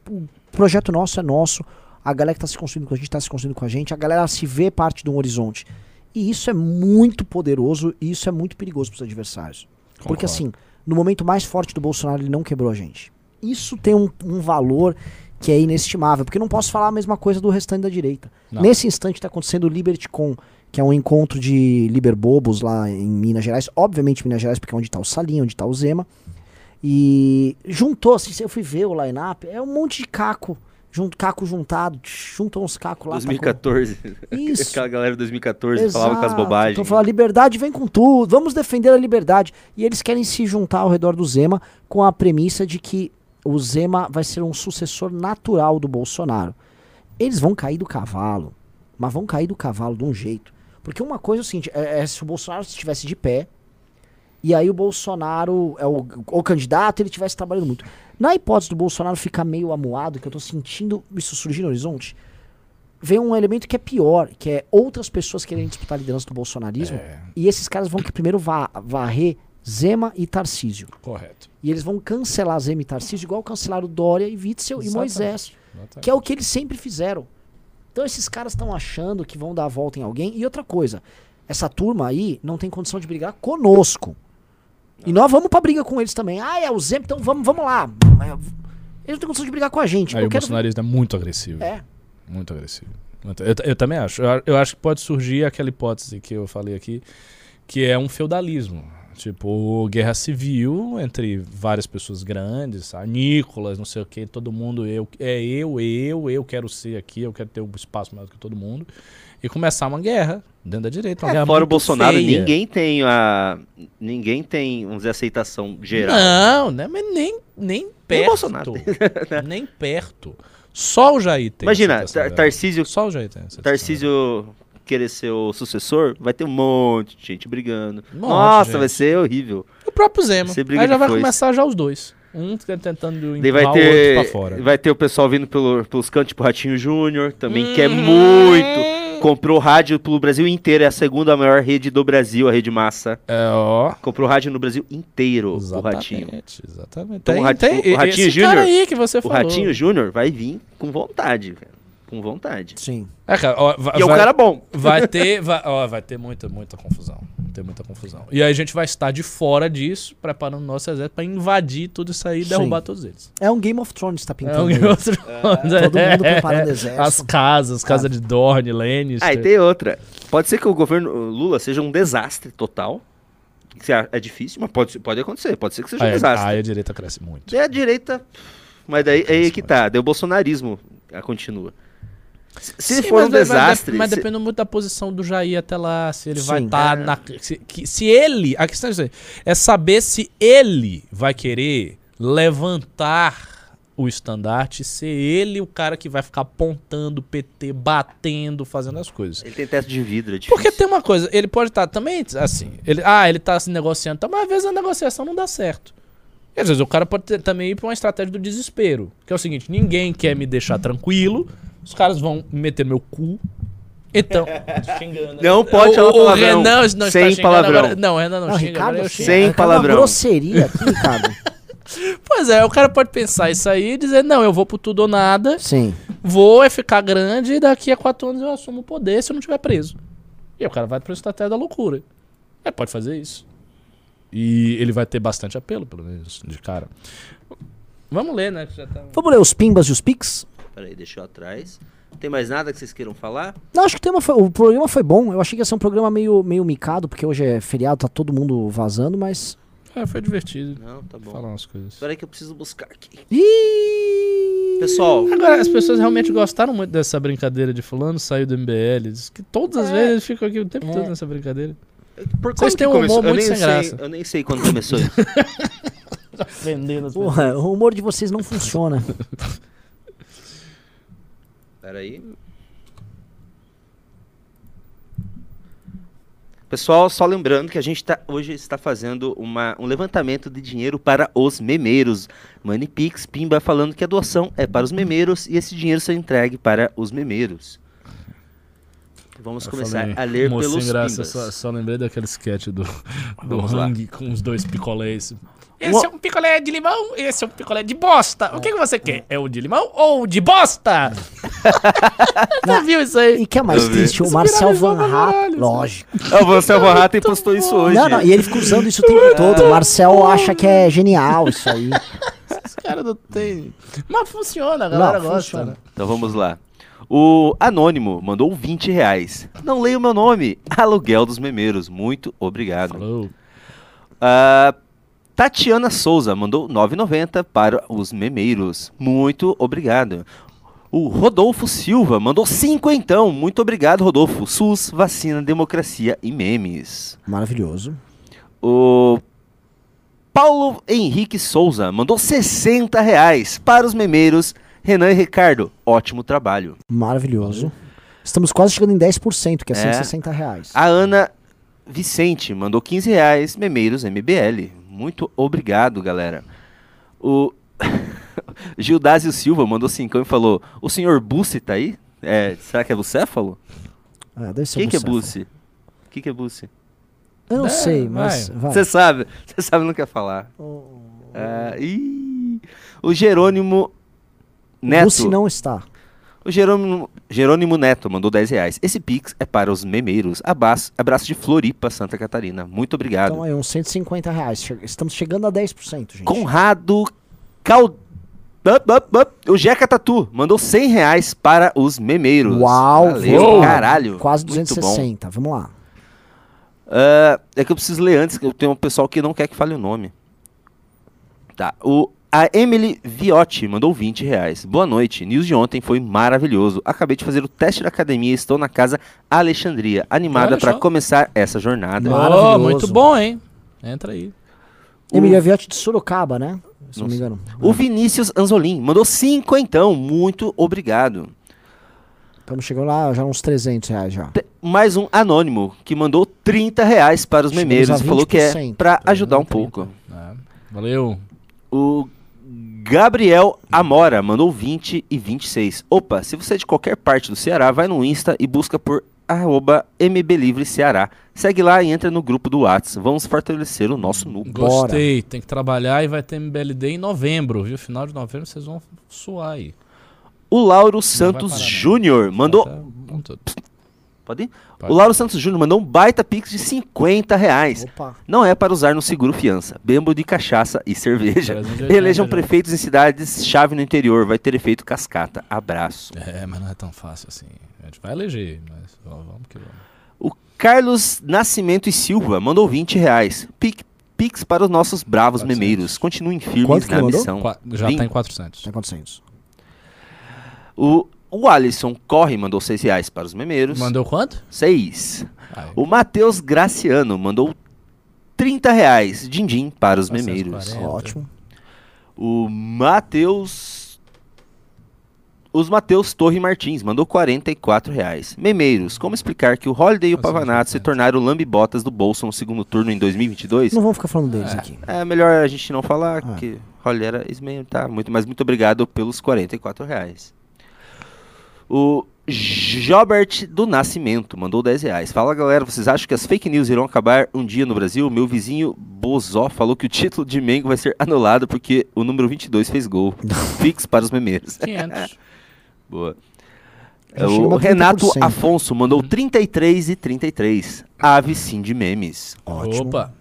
o projeto nosso é nosso, a galera que tá se construindo com a gente tá se construindo com a gente, a galera se vê parte de um horizonte. E isso é muito poderoso e isso é muito perigoso para os adversários. Porque Concordo. assim, no momento mais forte do Bolsonaro, ele não quebrou a gente. Isso tem um, um valor que é inestimável, porque não posso falar a mesma coisa do restante da direita. Não. Nesse instante está acontecendo o LibertyCon, que é um encontro de liberbobos lá em Minas Gerais. Obviamente Minas Gerais, porque é onde está o Salim, onde está o Zema. E juntou, assim, eu fui ver o line-up, é um monte de caco, junto, caco juntado, juntou uns cacos lá. tacou- 2014. Isso. (laughs) Aquela galera de 2014 falava com as Exato. bobagens. Então fala, liberdade vem com tudo, vamos defender a liberdade. E eles querem se juntar ao redor do Zema com a premissa de que o Zema vai ser um sucessor natural do Bolsonaro. Eles vão cair do cavalo, mas vão cair do cavalo de um jeito. Porque uma coisa é o seguinte, é, é se o Bolsonaro estivesse de pé, e aí o Bolsonaro é o, o candidato, ele estivesse trabalhando muito. Na hipótese do Bolsonaro ficar meio amuado, que eu tô sentindo isso surgir no horizonte, vem um elemento que é pior, que é outras pessoas querendo disputar a liderança do bolsonarismo, É, e esses caras vão que primeiro va varrer Zema e Tarcísio. correto. E eles vão cancelar Zema e Tarcísio, igual cancelaram Dória e Witzel e Exatamente. Moisés, Exatamente. que é o que eles sempre fizeram. Então esses caras estão achando que vão dar a volta em alguém. E outra coisa, essa turma aí não tem condição de brigar conosco. E nós vamos pra briga com eles também. Ah, é o Zema, então vamos, vamos lá. Eles não têm condição de brigar com a gente. Aí o quero... bolsonarista é muito agressivo. É. Muito agressivo. Eu, eu também acho. Eu, eu acho que pode surgir aquela hipótese que eu falei aqui, que é um feudalismo. Tipo, guerra civil entre várias pessoas grandes, a Nicolas, não sei o que, todo mundo, eu, é eu, eu, eu quero ser aqui, eu quero ter um espaço maior do que todo mundo. E começar uma guerra dentro da direita. Uma É, fora o Bolsonaro, feia. ninguém tem a. Ninguém tem, vamos dizer, aceitação geral. Não, né? Mas nem, nem perto. Bolsonaro (laughs) nem perto. Só o Jair tem. Imagina. Tarcísio, Só o Jair tem. Tarcísio querer ser o sucessor, vai ter um monte de gente brigando. Um monte, Nossa, gente. vai ser horrível. O próprio Zema. Aí já vai começar já os dois. Um tentando Daí vai empurrar o outro ter, pra fora. vai ter o pessoal vindo pelo, pelos cantos, tipo Ratinho Júnior, também Hum. quer muito. Comprou rádio pelo Brasil inteiro, é a segunda maior rede do Brasil, a Rede Massa. É, ó. Comprou rádio no Brasil inteiro, o Ratinho. Exatamente, exatamente. Então, tem, o Rat- tem, o- o Ratinho Júnior- aí que você O falou. Ratinho Júnior vai vir com vontade, cara. Com vontade. Sim. É, cara, ó, vai, E é um vai- cara bom. (laughs) vai ter, vai, ó, vai ter muita, muita confusão. ter muita confusão. E aí a gente vai estar de fora disso, preparando o nosso exército pra invadir tudo isso aí e Sim. derrubar todos eles. É um Game of Thrones que tá É pintando. um aí. Game of Thrones. Todo É. mundo preparando exército. As casas, casa de Dorne, Lannister. Ah, e tem outra. Pode ser que o governo Lula seja um desastre total. É é difícil, mas pode, pode acontecer. Pode ser que seja um desastre. aí a direita cresce muito. É a direita. Mas daí é aí que tá. Daí o bolsonarismo ah, continua. Se Sim, for mas um vai- vai- desastre. Mas se- depende muito da posição do Jair até lá, se ele vai Sim. estar É. na. Se, que- se ele. A questão é, é saber se ele vai querer levantar o estandarte, ser ele o cara que vai ficar apontando o PT, batendo, fazendo as coisas. Ele tem teto de vidro, é difícil. Porque tem uma coisa, ele pode estar também assim, ele, ah, ele tá se negociando, tá, mas às vezes a negociação não dá certo. E às vezes o cara pode ter- também ir pra uma estratégia do desespero, que é o seguinte, ninguém quer me deixar tranquilo, os caras vão meter meu cu. Então, (laughs) xingando. Não pode o, falar o palavrão. Renan não está Sem palavrão. agora. Não, o Renan não, Não, xinga, Ricardo. Sem Ricardo, é uma palavrão. grosseria aqui, (laughs) Ricardo. Pois é, o cara pode pensar isso aí e dizer, não, eu vou pro tudo ou nada, Sim. vou é ficar grande e daqui a quatro anos eu assumo o poder se eu não estiver preso. E aí o cara vai pra estratégia da loucura. É, pode fazer isso. E ele vai ter bastante apelo, pelo menos, de cara. Vamos ler, né? que já tá- Vamos ler os pimbas e os pics? Peraí, deixa eu atrás. Tem mais nada que vocês queiram falar? Não, acho que o, tema foi- o programa foi bom. Eu achei que ia ser um programa meio, meio micado, porque hoje é feriado, tá todo mundo vazando, mas. É, foi divertido. Não, tá bom. Falar umas coisas. Peraí que eu preciso buscar aqui. Ih! Pessoal, Agora, as pessoas realmente gostaram muito dessa brincadeira de fulano saiu do MBL. Diz que todas as vezes eles ficam aqui o tempo É. todo nessa brincadeira. por Vocês têm que um humor eu muito nem sem sei, graça. Eu nem sei quando começou isso. (laughs) As Porra, o humor de vocês não funciona. (laughs) Peraí. Pessoal, só lembrando que a gente tá, hoje está fazendo uma, um levantamento de dinheiro para os memeiros. Manipix, Pimba falando que a doação é para os memeiros e esse dinheiro será entregue para os memeiros. Vamos Eu começar falei, a ler moço pelos graça, Pimbas. só, só lembrei daquele sketch do, do Vamos lá. Hang com os dois picolés. Esse é um picolé de limão, esse é um picolé de bosta. O que, que você quer? É o de limão ou o de bosta? (laughs) Você viu isso aí? E que é mais triste? O Marcel Van caralho, Lógico. O Marcel Van Hatten postou isso hoje. Não, não, e ele fica usando isso o tempo todo. O Marcel acha que é genial isso aí. Os caras não tem. Mas funciona, a galera Não, gosta. funciona. né? Então vamos lá. O Anônimo mandou 20 reais. Não leio meu nome. Aluguel dos memeiros. Muito obrigado. Falou. Ah, Tatiana Souza mandou 9,90 para os memeiros. Muito obrigado. O Rodolfo Silva mandou 5 então. Muito obrigado, Rodolfo. SUS, vacina, democracia e memes. Maravilhoso. O Paulo Henrique Souza mandou 60 reais para os memeiros. Renan e Ricardo, ótimo trabalho. Maravilhoso. Estamos quase chegando em 10%, que é É. 160 reais. A Ana Vicente mandou 15 reais, Memeiros MBL. Muito obrigado, galera. O (laughs) Gildásio Silva mandou 5 e falou: O senhor Bussi tá aí? É, será que é bucéfalo? Ah, deve ser Quem que é. Bussi? O que, que é Bussi? Eu não É, sei, mas vai. Você sabe, você sabe, não quer falar. Ah, ih, o Jerônimo Neto. Bussi não está. O Jerônimo, Jerônimo Neto mandou 10 reais. Esse Pix é para os memeiros. Abraço, abraço de Floripa, Santa Catarina. Muito obrigado. Então aí, uns 150 reais. Estamos chegando a 10%, gente. Conrado Cal... Up, up, up. O Jeca Tatu mandou 100 reais para os memeiros. Uau, Valeu, uau. caralho. Quase Muito bom. 260. Vamos lá. Ah, é que eu preciso ler antes, que eu tenho um pessoal que não quer que fale o nome. Tá. O, a Emily Viotti mandou 20 reais. Boa noite. News de ontem foi maravilhoso. Acabei de fazer o teste da academia e estou na casa Alexandria. Animada para começar essa jornada. Maravilhoso. Oh, muito bom, hein? Entra aí. Emília Viotti de Sorocaba, né? Se não me engano. O Vinícius Anzolim mandou 5 então. Muito obrigado. Estamos chegando lá já uns 300 reais já. Mais um anônimo que mandou 30 reais para os memeiros e falou que é 20%. para ajudar um 30. pouco. É. Valeu. O Gabriel Amora mandou 20 e 26. Opa, se você é de qualquer parte do Ceará, vai no Insta e busca por arroba MBLivre Ceará. Segue lá e entra no grupo do Whats. Vamos fortalecer o nosso núcleo. Bora. Gostei. Tem que trabalhar e vai ter MBLD em novembro, viu? Final de novembro vocês vão suar aí. O Lauro Santos. Júnior mandou tudo. Pode ir? O Lauro Santos Júnior mandou um baita pix de 50 reais. Opa. Não é para usar no seguro fiança. Bembo de cachaça e cerveja. Presente (laughs) de 80 Elejam já. prefeitos em cidades chave no interior. Vai ter efeito cascata. Abraço. É, mas não é tão fácil assim. A gente vai eleger, mas vamos que vamos. O Carlos Nascimento e Silva mandou 20 reais. Pic- Pix para os nossos bravos 400. memeiros. Continuem firmes Quanto na missão. Qua- já Vim. tá em 400. Tá acontecendo isso. O, o Alisson Corre mandou 6 reais para os memeiros. Mandou quanto? 6. Ai, O Matheus Graciano mandou 30 reais. Din-din para os 440. memeiros. É, Ótimo. O Matheus. Os Matheus Torre Martins mandou 44 reais. Memeiros, como explicar que o Holiday e o Pavanato se 400. tornaram lambibotas do bolso no segundo turno em 2022? Não vamos ficar falando deles aqui. É melhor a gente não falar, Ah. que Holiday era ex-membro, tá? Muito, mas muito obrigado pelos 44 reais. O Jobert do Nascimento mandou 10 reais. Fala galera, vocês acham que as fake news irão acabar um dia no Brasil? Meu vizinho Bozó falou que o título de Mengo vai ser anulado porque o número 22 fez gol. (laughs) Fix para os memeiros. 500. (laughs) Boa. O Renato 30%. Afonso mandou 33 e 33. Ave sim de memes. Ótimo. Opa.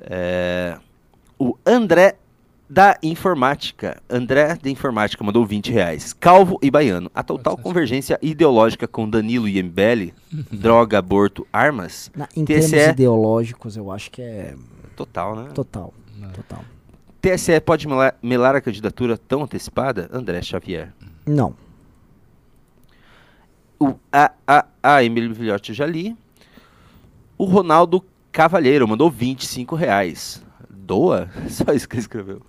É, o André da Informática. André da Informática mandou 20 reais. Calvo e Baiano. A total convergência ideológica com Danilo e MBL, (laughs) droga, aborto, armas, Na- em TSE. termos ideológicos, eu acho que é total, né? total. Não. Total. TSE pode melar, melar a candidatura tão antecipada? André Xavier. Não. O a, a, a Emily Vilhote eu já li. O Ronaldo Cavalheiro mandou 25 reais. Doa? (laughs) Só isso que ele escreveu.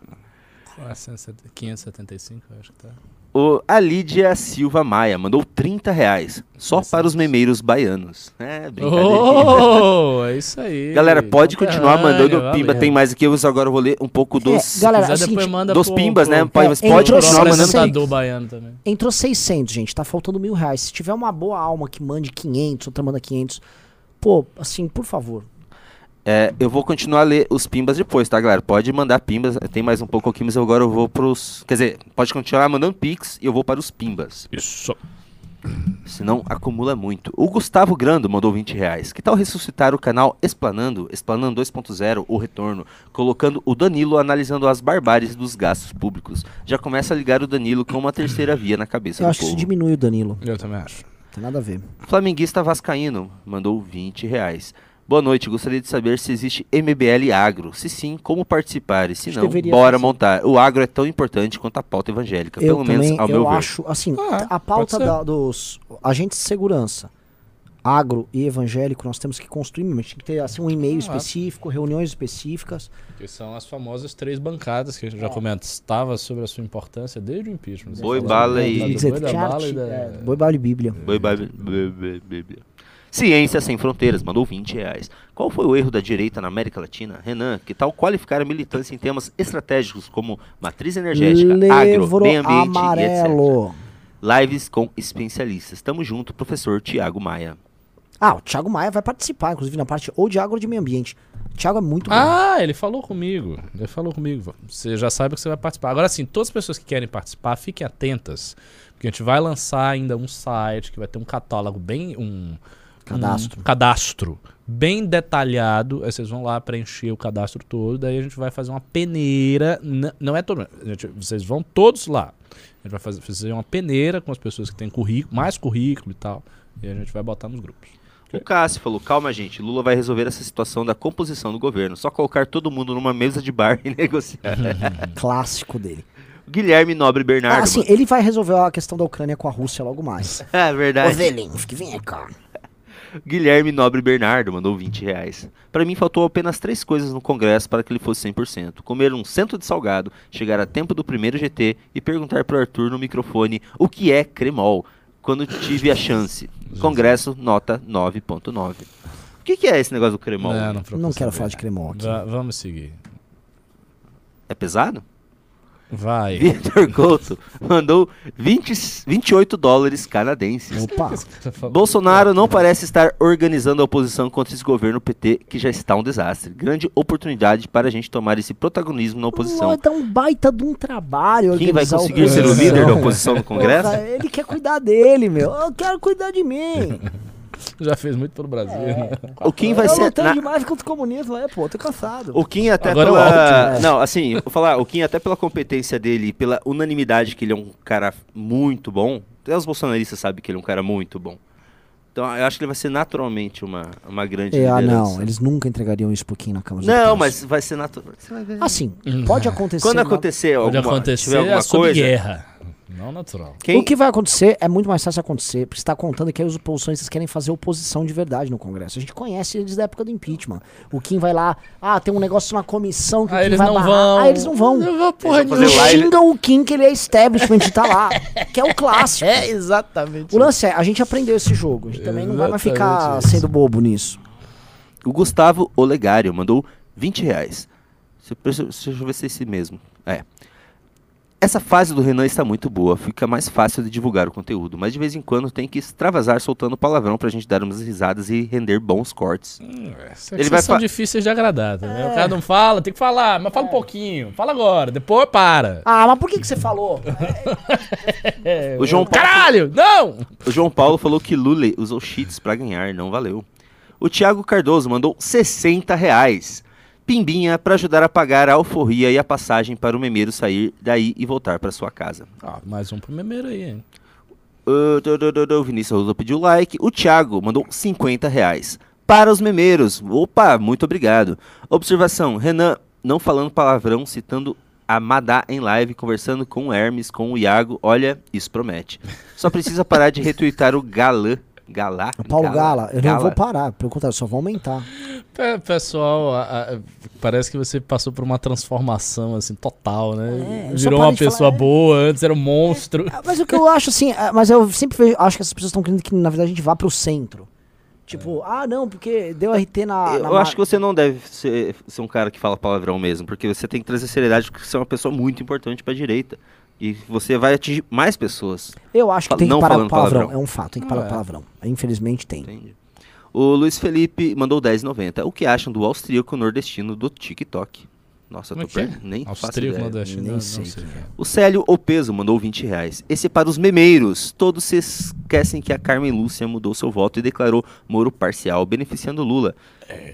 470 575, eu acho que tá. O, a Lídia Silva Maia mandou 30 reais. Só para os memeiros baianos. É, brincadeira. Oh, é isso aí. Galera, pode continuar mandando Conterrâneo, pimba. Tem mais aqui, eu agora vou ler um pouco dos... É, galera, Se é o seguinte, manda dos pro- pimbas, né? pro- Pode, É, mas entrou pode continuar mandando... baiano também. Entrou 600, gente. Tá faltando mil reais. Se tiver uma boa alma que mande 500, outra manda 500. Pô, assim, por favor. É, eu vou continuar a ler os pimbas depois, tá, galera? Pode mandar pimbas. Tem mais um pouco aqui, mas agora eu vou pros... Quer dizer, pode continuar mandando pix e eu vou para os pimbas. Isso. Senão acumula muito. O Gustavo Grando mandou 20 reais. Que tal ressuscitar o canal Explanando, Explanando 2.0, o retorno, colocando o Danilo analisando as barbáries dos gastos públicos. Já começa a ligar o Danilo com uma terceira via na cabeça Eu do acho que isso povo. diminui o Danilo. Eu também acho. Tem nada a ver. Flamenguista Vascaíno mandou 20 reais. Boa noite, gostaria de saber se existe MBL Agro. Se sim, como participar? E se não, bora fazer. montar. O agro é tão importante quanto a pauta evangélica, Eu pelo também, menos ao eu meu ver. acho, assim, Ah, a pauta da- dos agentes de segurança, agro e evangélico, nós temos que construir, mas tem que ter assim, um e-mail Ah. específico, reuniões específicas. Que são as famosas três bancadas que a gente já comentava sobre a sua importância desde o impeachment. Boi, falou bala e- Dizer Boi bala e é, Boi, bala e bíblia. Ciência Sem Fronteiras mandou 20 reais. Qual foi o erro da direita na América Latina? Renan, que tal qualificar a militância em temas estratégicos como matriz energética, agro, meio ambiente e etc. amarelo. Lives com especialistas. Tamo junto, professor Tiago Maia. Ah, o Thiago Maia vai participar, inclusive, na parte ou de agro ou de meio ambiente. O Thiago é muito bom. Ah, ele falou comigo. Ele falou comigo. Você já sabe que você vai participar. Agora sim, todas as pessoas que querem participar, fiquem atentas. Porque a gente vai lançar ainda um site que vai ter um catálogo bem. Um, Cadastro. um cadastro bem detalhado. Aí vocês vão lá preencher o cadastro todo. Daí a gente vai fazer uma peneira. Não é todo. gente- vocês vão todos lá. A gente vai fazer, fazer uma peneira com as pessoas que têm currículo, mais currículo e tal. E a gente vai botar nos grupos. O Cássio falou: calma, gente, Lula vai resolver essa situação da composição do governo. Só colocar todo mundo numa mesa de bar (laughs) e negociar. (laughs) Clássico dele. Guilherme Nobre Bernardo. Ah, assim, ele vai resolver a questão da Ucrânia com a Rússia logo mais. (laughs) É verdade. Ô, Zelensky, vem cá. Guilherme Nobre Bernardo mandou 20 reais. Pra mim faltou apenas três coisas no Congresso para que ele fosse 100%. Comer um cento de salgado, chegar a tempo do primeiro GT e perguntar pro Arthur no microfone o que é cremol, quando tive a chance. Congresso, nota 9.9. O que, que é esse negócio do cremol? Não, não, Não quero saber. falar de cremol aqui. Va- vamos seguir. É pesado? Vai. Vitor Couto mandou 20, 28 dólares canadenses. Opa. Bolsonaro não parece estar organizando a oposição contra esse governo PT, que já está um desastre. Grande oportunidade para a gente tomar esse protagonismo na oposição. Vai dar um baita de um trabalho. Quem vai conseguir ser o líder da oposição no Congresso? Ele quer cuidar dele, meu. Eu quero cuidar de mim. (laughs) (laughs) Já fez muito pelo Brasil. né? O Kim vai eu ser. lutando na- demais contra o comunismo, é, pô, tô cansado. O Kim até Agora é pela. alto, né? Não, assim, vou falar, o Kim até pela competência dele, pela unanimidade que ele é um cara muito bom. Até os bolsonaristas sabem que ele é um cara muito bom. Então eu acho que ele vai ser naturalmente uma, uma grande É, ah, não, eles nunca entregariam isso pro Kim na Câmara Não, mas vai ser natural. Você vai ver. Assim, pode (laughs) acontecer. Quando acontecer alguma, acontecer tiver alguma é coisa, guerra. Não natural. quem, O que vai acontecer é muito mais fácil acontecer, porque você tá contando que aí os oposicionistas querem fazer oposição de verdade no Congresso. A gente conhece eles da época do impeachment. O Kim vai lá, ah, tem um negócio na comissão que o Ah, Kim eles vai não barrar. vão. Ah, eles não vão. Não porra Eles live. xingam o Kim que ele é establishment e tá lá. Que é o clássico. É, exatamente. O lance é, a gente aprendeu esse jogo. A gente também não vai mais ficar Exatamente isso. sendo bobo nisso. O Gustavo Olegário mandou 20 reais. Deixa eu ver se é esse mesmo. É. Essa fase do Renan está muito boa, fica mais fácil de divulgar o conteúdo, mas de vez em quando tem que extravasar soltando palavrão pra gente dar umas risadas e render bons cortes. Essas Ele vai são difíceis de agradar, tá? É. O cara não fala, tem que falar, mas fala um pouquinho. Fala agora, depois para. Ah, mas por que, que você falou? (laughs) É, O João Paulo- Caralho! Não! O João Paulo falou que Lula usou cheats pra ganhar, não valeu. O Thiago Cardoso mandou 60 reais. Pimbinha pra ajudar a pagar a alforria e a passagem para o memeiro sair daí e voltar pra sua casa. Ah, mais um pro memeiro aí, hein? O Vinícius Rosa pediu like. O Thiago mandou 50 reais. Para os memeiros. Opa, muito obrigado. Observação: Renan não falando palavrão, citando a Madá em live, conversando com o Hermes, com o Iago. Olha, isso promete. Só precisa parar de retweetar o Galã. Galá? Paulo Gala, eu Gala. não vou parar, pelo contrário, só vou aumentar. Pe- Pessoal, a- a- parece que você passou por uma transformação assim total, né? É, Virou uma falar, pessoa é. boa, antes era um monstro. Ah, Mas o que eu acho assim, ah, mas eu sempre vejo- acho que essas pessoas estão querendo que na verdade a gente vá pro centro. Tipo, ah não, porque deu RT na. Eu na acho que você não deve ser, ser um cara que fala palavrão mesmo, porque você tem que trazer seriedade, porque você é uma pessoa muito importante pra direita. E você vai atingir mais pessoas. Eu acho que tem que não parar com falando palavrão. palavrão. É um fato, tem que parar com é. palavrão. Infelizmente tem. Entende? O Luiz Felipe mandou 10,90. O que acham do austríaco nordestino do TikTok? Nossa, Como eu é tô que é? per... nem faço Austríaco ideia. nordestino. Nem não- não sei sei. é. O Célio Opeso mandou 20 reais. Esse é para os memeiros. Todos se esquecem que a Carmen Lúcia mudou seu voto e declarou Moro parcial, beneficiando Lula.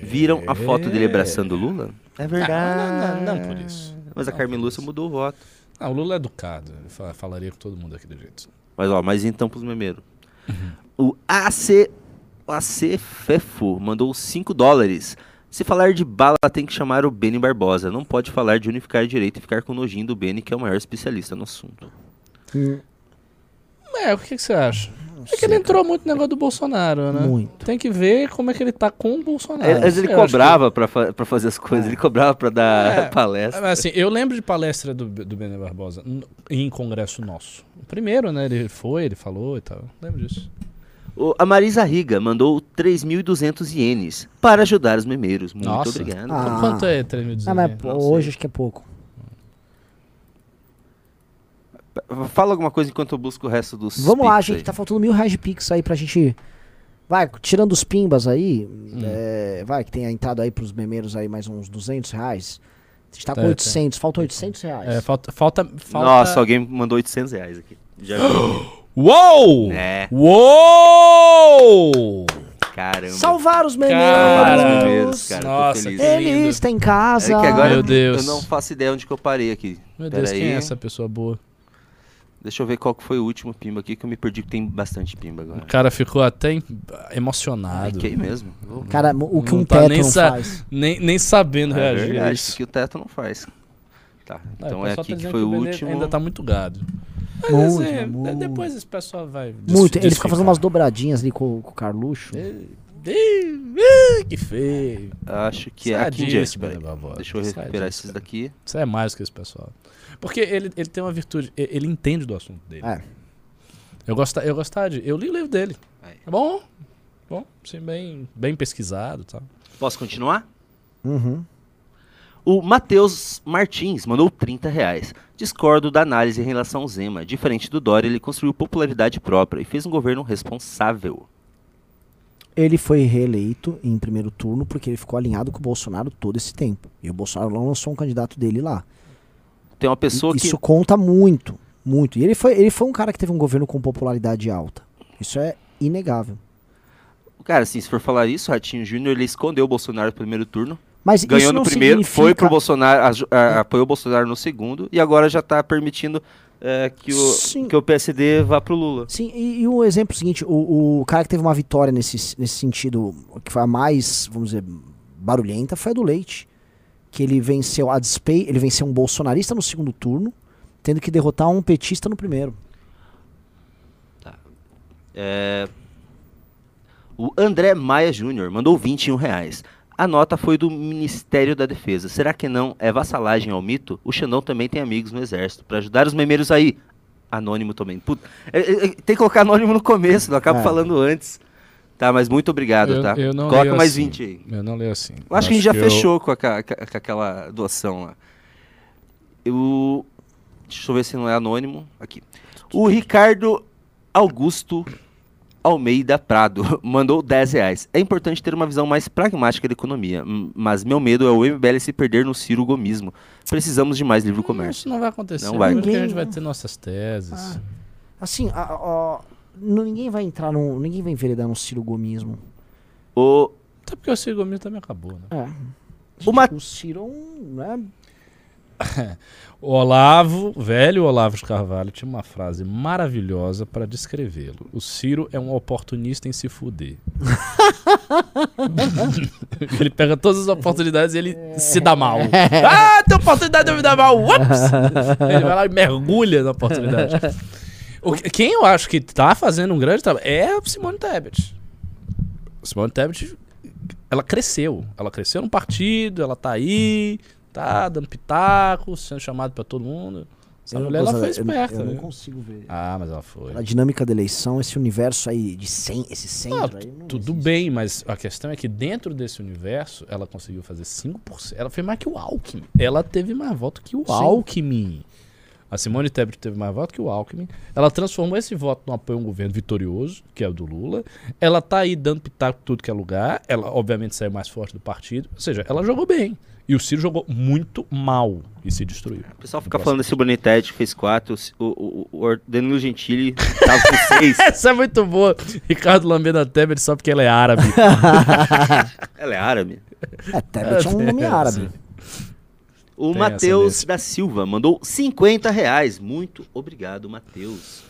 Viram a foto dele abraçando Lula? É verdade. não, não por isso. Mas a Não Carmen Lúcia mudou o voto. Ah, o Lula é educado. Ele fa- falaria com todo mundo daquele jeito. Mas ó, mas então pros memeiros. Uhum. O AC, o AC Fefo mandou 5 dólares. Se falar de bala, tem que chamar o Beni Barbosa. Não pode falar de unificar direito e ficar com nojinho do Beni, que é o maior especialista no assunto. Hum, É, o que, que você acha? É que ele entrou muito no negócio do Bolsonaro, né? Muito. Tem que ver como é que ele tá com o Bolsonaro. É, Mas ele Eu acho cobrava pra, fa pra fazer as coisas, ele cobrava pra dar É. (laughs) palestra. Mas, assim, eu lembro de palestra do, do Bene Barbosa em congresso nosso. O primeiro, né? Ele foi, ele falou e tal. Lembro disso. O- a Marisa Riga mandou 3.200 ienes para ajudar os memeiros. Muito Nossa. obrigado. Ah. Quanto é 3.200? Ah, mas sei. hoje acho que é pouco. Fala alguma coisa enquanto eu busco o resto dos Vamos lá, gente. aí. Tá faltando mil reais de Pix aí pra gente. Vai, tirando os pimbas aí. Hum. é, vai, que tenha entrado aí pros memeiros aí mais uns 200 reais. A gente tá com É, 800, faltam 800 reais. É, falta, falta, falta... Nossa, alguém mandou 800 reais aqui. Já. (gasps) Uou! É, Uou! caramba. Salvar os memeiros! Salvar os memeiros, cara. Nossa. Ele está em casa. É que agora Meu Deus. eu não faço ideia onde que eu parei aqui. Meu Deus, Pera quem aí. é essa pessoa boa? Deixa eu ver qual que foi o último pimba aqui, que eu me perdi, que tem bastante pimba agora. O cara ficou até em- emocionado. Fiquei mesmo. Vou- Cara, o que Não um tá teto nem não faz. Nem, nem sabendo É reagir. verdade, isso. que o teto não faz. Tá, Ah, então o é aqui tá que foi o último. Ainda tá muito gado. Mas, Muito, é, muito. Depois esse pessoal vai. Muito. Ele fica fazendo umas dobradinhas ali com, com o Carluxo. Que feio. Acho que é aqui Sadíssimo, diante. Deixa eu recuperar Sadíssimo. esses daqui. Isso é mais que esse pessoal. Porque ele, ele tem uma virtude, ele entende do assunto dele. É. Eu gosto, eu gostar de. Eu li o livro dele. É bom? Bom, sim, bem, bem pesquisado e tal. Posso continuar? Uhum. O Matheus Martins mandou 30 reais. Discordo da análise em relação ao Zema. Diferente do Dória, ele construiu popularidade própria e fez um governo responsável. Ele foi reeleito em primeiro turno porque ele ficou alinhado com o Bolsonaro todo esse tempo. E o Bolsonaro não lançou um candidato dele lá. Tem uma pessoa Isso que. conta muito, muito. E ele foi, ele foi um cara que teve um governo com popularidade alta. Isso é inegável. Cara, assim, se for falar isso, Ratinho Júnior ele escondeu o Bolsonaro no primeiro turno. Mas ganhou isso no primeiro, significa... foi pro Bolsonaro, aju- a- apoiou o Bolsonaro no segundo e agora já tá permitindo é, que, o, Sim. que o PSD vá pro Lula. Sim, e, e o exemplo seguinte, o, o cara que teve uma vitória nesse, nesse sentido, que foi a mais, vamos dizer, barulhenta, foi a do Leite. Que ele venceu a despe... ele venceu um bolsonarista no segundo turno, tendo que derrotar um petista no primeiro. É, O André Maia Júnior mandou 21 reais. A nota foi do Ministério da Defesa. Será que não é vassalagem ao mito? O Xandão também tem amigos no exército. Pra ajudar os memeiros aí. Anônimo também. Puta, é, é, é, tem que colocar anônimo no começo, não acabo É. falando antes. Tá, mas muito obrigado, Eu- tá? eu não Coloca leio mais assim. 20 aí. Eu não leio assim. Eu acho que a gente já eu- fechou com, a- com a- com aquela doação lá. Eu. Deixa eu ver se não é anônimo. Aqui. O Ricardo Augusto Almeida Prado (laughs) mandou 10 reais. É importante ter uma visão mais pragmática da economia, mas meu medo é o MBL se perder no Ciro Gomismo. Precisamos de mais livre comércio. Isso não vai acontecer. Não vai. Porque a Ninguém- gente vai ter nossas teses. Ah. Assim, a- a- ninguém vai entrar no. Ninguém vai enveredar no Ciro Gomismo. O, Até porque o Ciro Gomes também acabou, né? É. o Ma- O Ciro é um, né? (laughs) O Olavo, velho Olavo de Carvalho, tinha uma frase maravilhosa para descrevê-lo. O Ciro é um oportunista em se fuder. (laughs) ele pega todas as oportunidades e ele se dá mal. (laughs) Ah, tem oportunidade de eu me dar mal. Ups! Ele vai lá e mergulha na oportunidade. O que- quem eu acho que tá fazendo um grande trabalho é a Simone Tebet. Simone Tebet, ela cresceu. Ela cresceu no partido, ela tá aí, tá dando pitaco, sendo chamado pra todo mundo. Essa Eu não mulher, ela foi eu não- esperta, Eu, não né? consigo ver. Ah, mas ela foi. A dinâmica da eleição, esse universo aí de 100, esse centro Ah, aí. não tudo existe. bem, mas a questão é que dentro desse universo, ela conseguiu fazer 5%. Ela foi mais que o Alckmin. Ela teve mais voto que o Sim. Alckmin. A Simone Tebet teve mais voto que o Alckmin. Ela transformou esse voto no apoio a um governo vitorioso, que é o do Lula. Ela tá aí dando pitaco em tudo que é lugar. Ela, obviamente, saiu mais forte do partido. Ou seja, ela jogou bem. E o Ciro jogou muito mal e se destruiu. o pessoal fica falando desse Bonitete que fez 4, o, o, o Danilo Gentili tava com (laughs) 6. Essa é muito boa. Ricardo lambendo a Tebet só porque ela é árabe. (laughs) Ela é árabe. É, Tebet é um nome É, árabe. O Matheus da Silva mandou 50 reais. Muito obrigado, Matheus.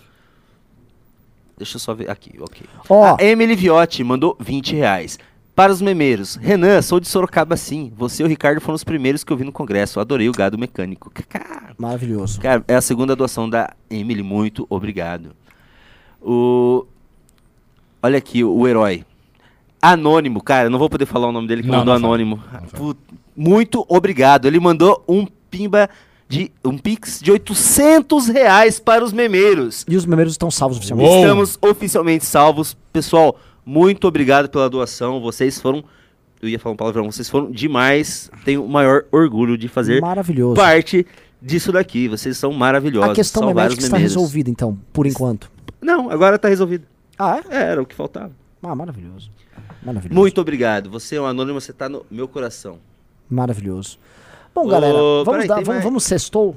Deixa eu só ver aqui, ok. Ó, A Emily Viotti mandou 20 reais. Para os memeiros, Renan, sou de Sorocaba sim. Você e o Ricardo foram os primeiros que eu vi no congresso. Adorei o gado mecânico. (laughs) Maravilhoso. Cara, é a segunda doação da Emily. Muito obrigado. O... Olha aqui, o, herói. Anônimo, cara, não vou poder falar o nome dele que Não, mandou não anônimo. Não fala. Put- Muito obrigado. Ele mandou um pimba de um pix de 800 reais para os memeiros. E os memeiros estão salvos oficialmente. Uou. Estamos oficialmente salvos. Pessoal, muito obrigado pela doação. Vocês foram. Eu ia falar um palavrão, vocês foram demais. Tenho o maior orgulho de fazer Maravilhoso. parte disso daqui. Vocês são maravilhosos. A questão memética está resolvida, então, por enquanto. Não, agora tá resolvido. Ah, é? É, era o que faltava. Ah, maravilhoso. Maravilhoso. Muito obrigado. Você é um anônimo, você tá no meu coração. Maravilhoso. Bom, Ô, galera, vamos, peraí, dar, vamos, mais. vamos sextou?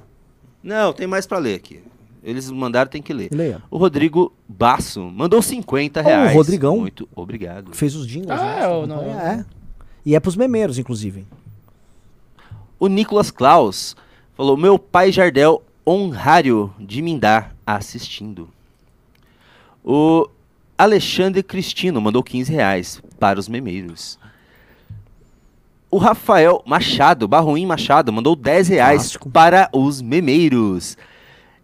Não, tem mais pra ler aqui. Eles mandaram, tem que ler. Leia. O Rodrigo Basso mandou 50 Ô, reais. Rodrigão. Muito obrigado. Fez os jingles, Ah, né? é, o- não- É. E é pros memeiros, inclusive. O Nicolas Klaus falou: Meu pai Jardel, honrário de Mindá, assistindo. O Alexandre Cristino mandou 15 reais para os memeiros. O Rafael Machado, Barruim Machado, mandou 10 reais Clássico. para os memeiros.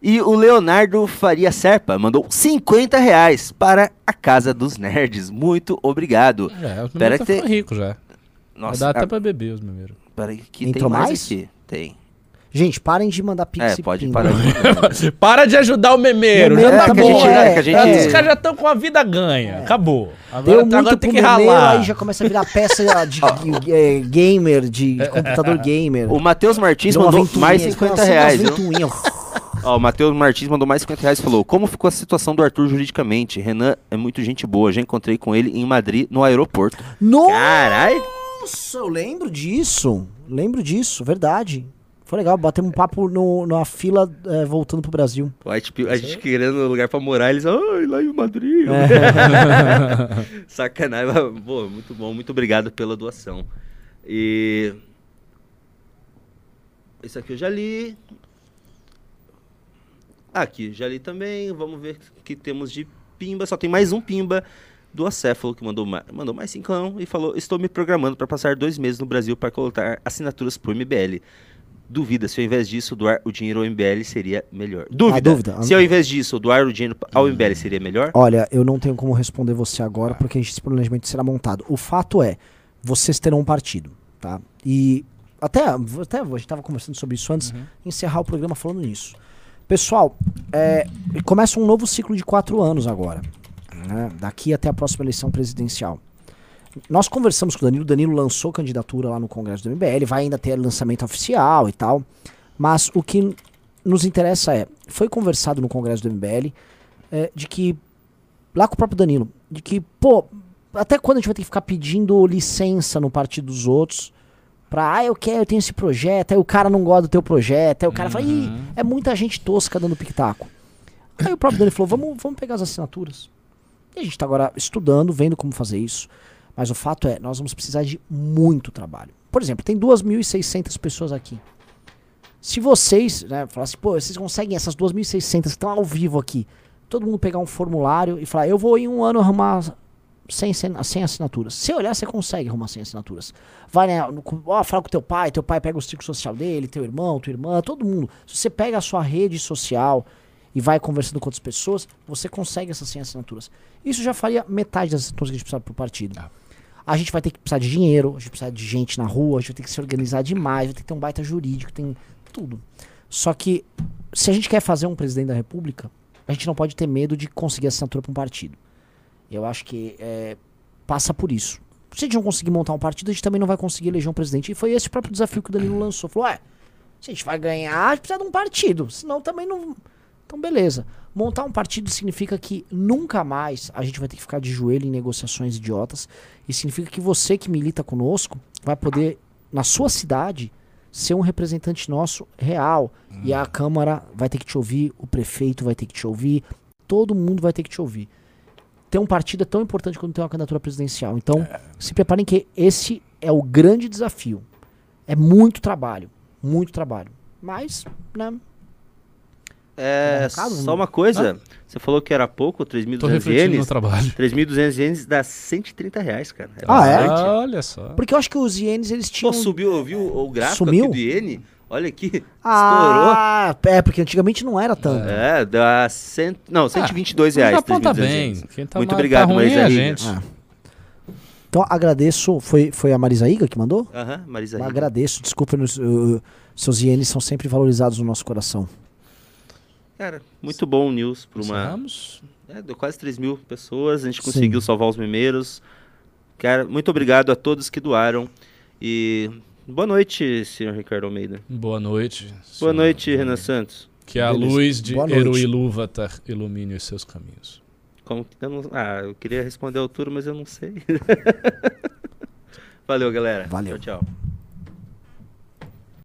E o Leonardo Faria Serpa mandou 50 reais para a Casa dos Nerds. Muito obrigado. É, os Pera memeiros que tá ficando rico já. Vai Nossa, dar até ah, pra beber os memeiros. peraí, que Entrou tem mais, mais? aqui. Tem. Gente, parem de mandar pix É, e pode parar. de- (laughs) Para de ajudar o memeiro. Memeiro já é, tá a bom. gente- é, que a gente- Os caras já estão com a vida ganha. Acabou. Agora, Deu muito agora tem que memeiro, ralar. aí já começa a virar peça de eh, (laughs) gamer, de computador gamer. O Matheus Martins mandou mais eles 50 ficam reais. (laughs) Ó, o Matheus Martins mandou mais 50 reais e falou: Como ficou a situação do Arthur juridicamente? Renan é muito gente boa. Já encontrei com ele em Madrid, no aeroporto. Nossa, Caralho! eu lembro disso. Lembro disso, verdade. Foi legal, batemos um papo no, numa fila eh, voltando pro Brasil. A gente, a gente querendo lugar pra morar, eles, ai, lá em Madrid. (laughs) Sacanagem. mas, Pô, muito bom, muito obrigado pela doação. E. Esse aqui eu já li. Aqui, já li também. Vamos ver o que temos de pimba. Só tem mais um pimba do Acéfalo que mandou, ma- mandou mais cincão e falou: Estou me programando para passar dois meses no Brasil para coletar assinaturas pro MBL. Duvida se ao invés disso doar o dinheiro ao MBL seria melhor. Dúvida. dúvida. Se ao invés disso doar o dinheiro ao MBL seria melhor? Olha, eu não tenho como responder você agora, porque esse planejamento será montado. O fato é, vocês terão um partido, tá? E até, até a gente tava conversando sobre isso antes, encerrar o programa falando nisso. Pessoal, é, começa um novo ciclo de quatro anos agora, né? daqui até a próxima eleição presidencial. Nós conversamos com o Danilo, o Danilo lançou candidatura lá no Congresso do MBL, vai ainda ter lançamento oficial e tal, mas o que nos interessa é, foi conversado no Congresso do MBL é, de que, lá com o próprio Danilo, de que, pô, até quando a gente vai ter que ficar pedindo licença no partido dos outros pra, ah, eu quero, eu tenho esse projeto, aí o cara não gosta do teu projeto, aí o cara fala, ih, é muita gente tosca dando pictaco. Aí o próprio Danilo falou, vamos, vamos pegar as assinaturas. E a gente tá agora estudando, vendo como fazer isso. Mas o fato é, nós vamos precisar de muito trabalho. Por exemplo, tem 2.600 pessoas aqui. Se vocês, né, falar assim, pô, vocês conseguem essas 2.600 que estão ao vivo aqui, todo mundo pegar um formulário e falar, eu vou em um ano arrumar 100, 100 100 assinaturas. Se olhar, você consegue arrumar 100 assinaturas. Vai, né, no, ó, fala com teu pai, teu pai pega o ciclo social dele, teu irmão, tua irmã, todo mundo. Se você pega a sua rede social e vai conversando com outras pessoas, você consegue essas 100 assinaturas. Isso já faria metade das assinaturas que a gente precisa pro partido. A gente vai ter que precisar de dinheiro, a gente precisa de gente na rua, a gente vai ter que se organizar demais, vai ter que ter um baita jurídico, tem tudo. Só que, se a gente quer fazer um presidente da república, a gente não pode ter medo de conseguir assinatura para um partido. Eu acho que é, passa por isso. Se a gente não conseguir montar um partido, a gente também não vai conseguir eleger um presidente. E foi esse o próprio desafio que o Danilo lançou. Falou, ué, se a gente vai ganhar, a gente precisa de um partido. Senão também não. Então, beleza. Montar um partido significa que nunca mais a gente vai ter que ficar de joelho em negociações idiotas. E significa que você que milita conosco vai poder, na sua cidade, ser um representante nosso real. E a Câmara vai ter que te ouvir, o prefeito vai ter que te ouvir, todo mundo vai ter que te ouvir. Ter um partido é tão importante quanto ter uma candidatura presidencial. Então, se preparem que esse é o grande desafio. É muito trabalho, muito trabalho. Mas, né, É, Mercado, só uma coisa. Você falou que era pouco, 3.200 Tô refletindo no ienes. trabalho. 3.200 ienes dá 130 reais, cara. É Ah, é? Olha só. Porque eu acho que os ienes eles Pô, tinham. subiu, viu o gráfico Sumiu? aqui do iene? Olha aqui, estourou. ah, é, porque antigamente não era tanto. É, dá cento, não, 122 reais. O Japão tá 3.200. bem. Quem tá Muito ma- obrigado, tá Marisa gente. Ah. Então agradeço. Foi, foi a Marisa Iga que mandou? Aham, Marisa Eu Riga. agradeço, desculpa, nos, uh, seus ienes são sempre valorizados no nosso coração. Cara, muito bom o news para uma. Encerramos? É, deu quase 3 mil pessoas, a gente Sim. conseguiu salvar os memeiros. Cara, muito obrigado a todos que doaram. E boa noite, senhor Ricardo Almeida. Boa noite. Boa noite, Renan Santos. Que a Beleza. luz de. Eru Ilúvatar ilumine os seus caminhos. Como que eu não- Ah, eu queria responder a altura, mas eu não sei. (laughs) Valeu, galera. Valeu. Tchau, tchau.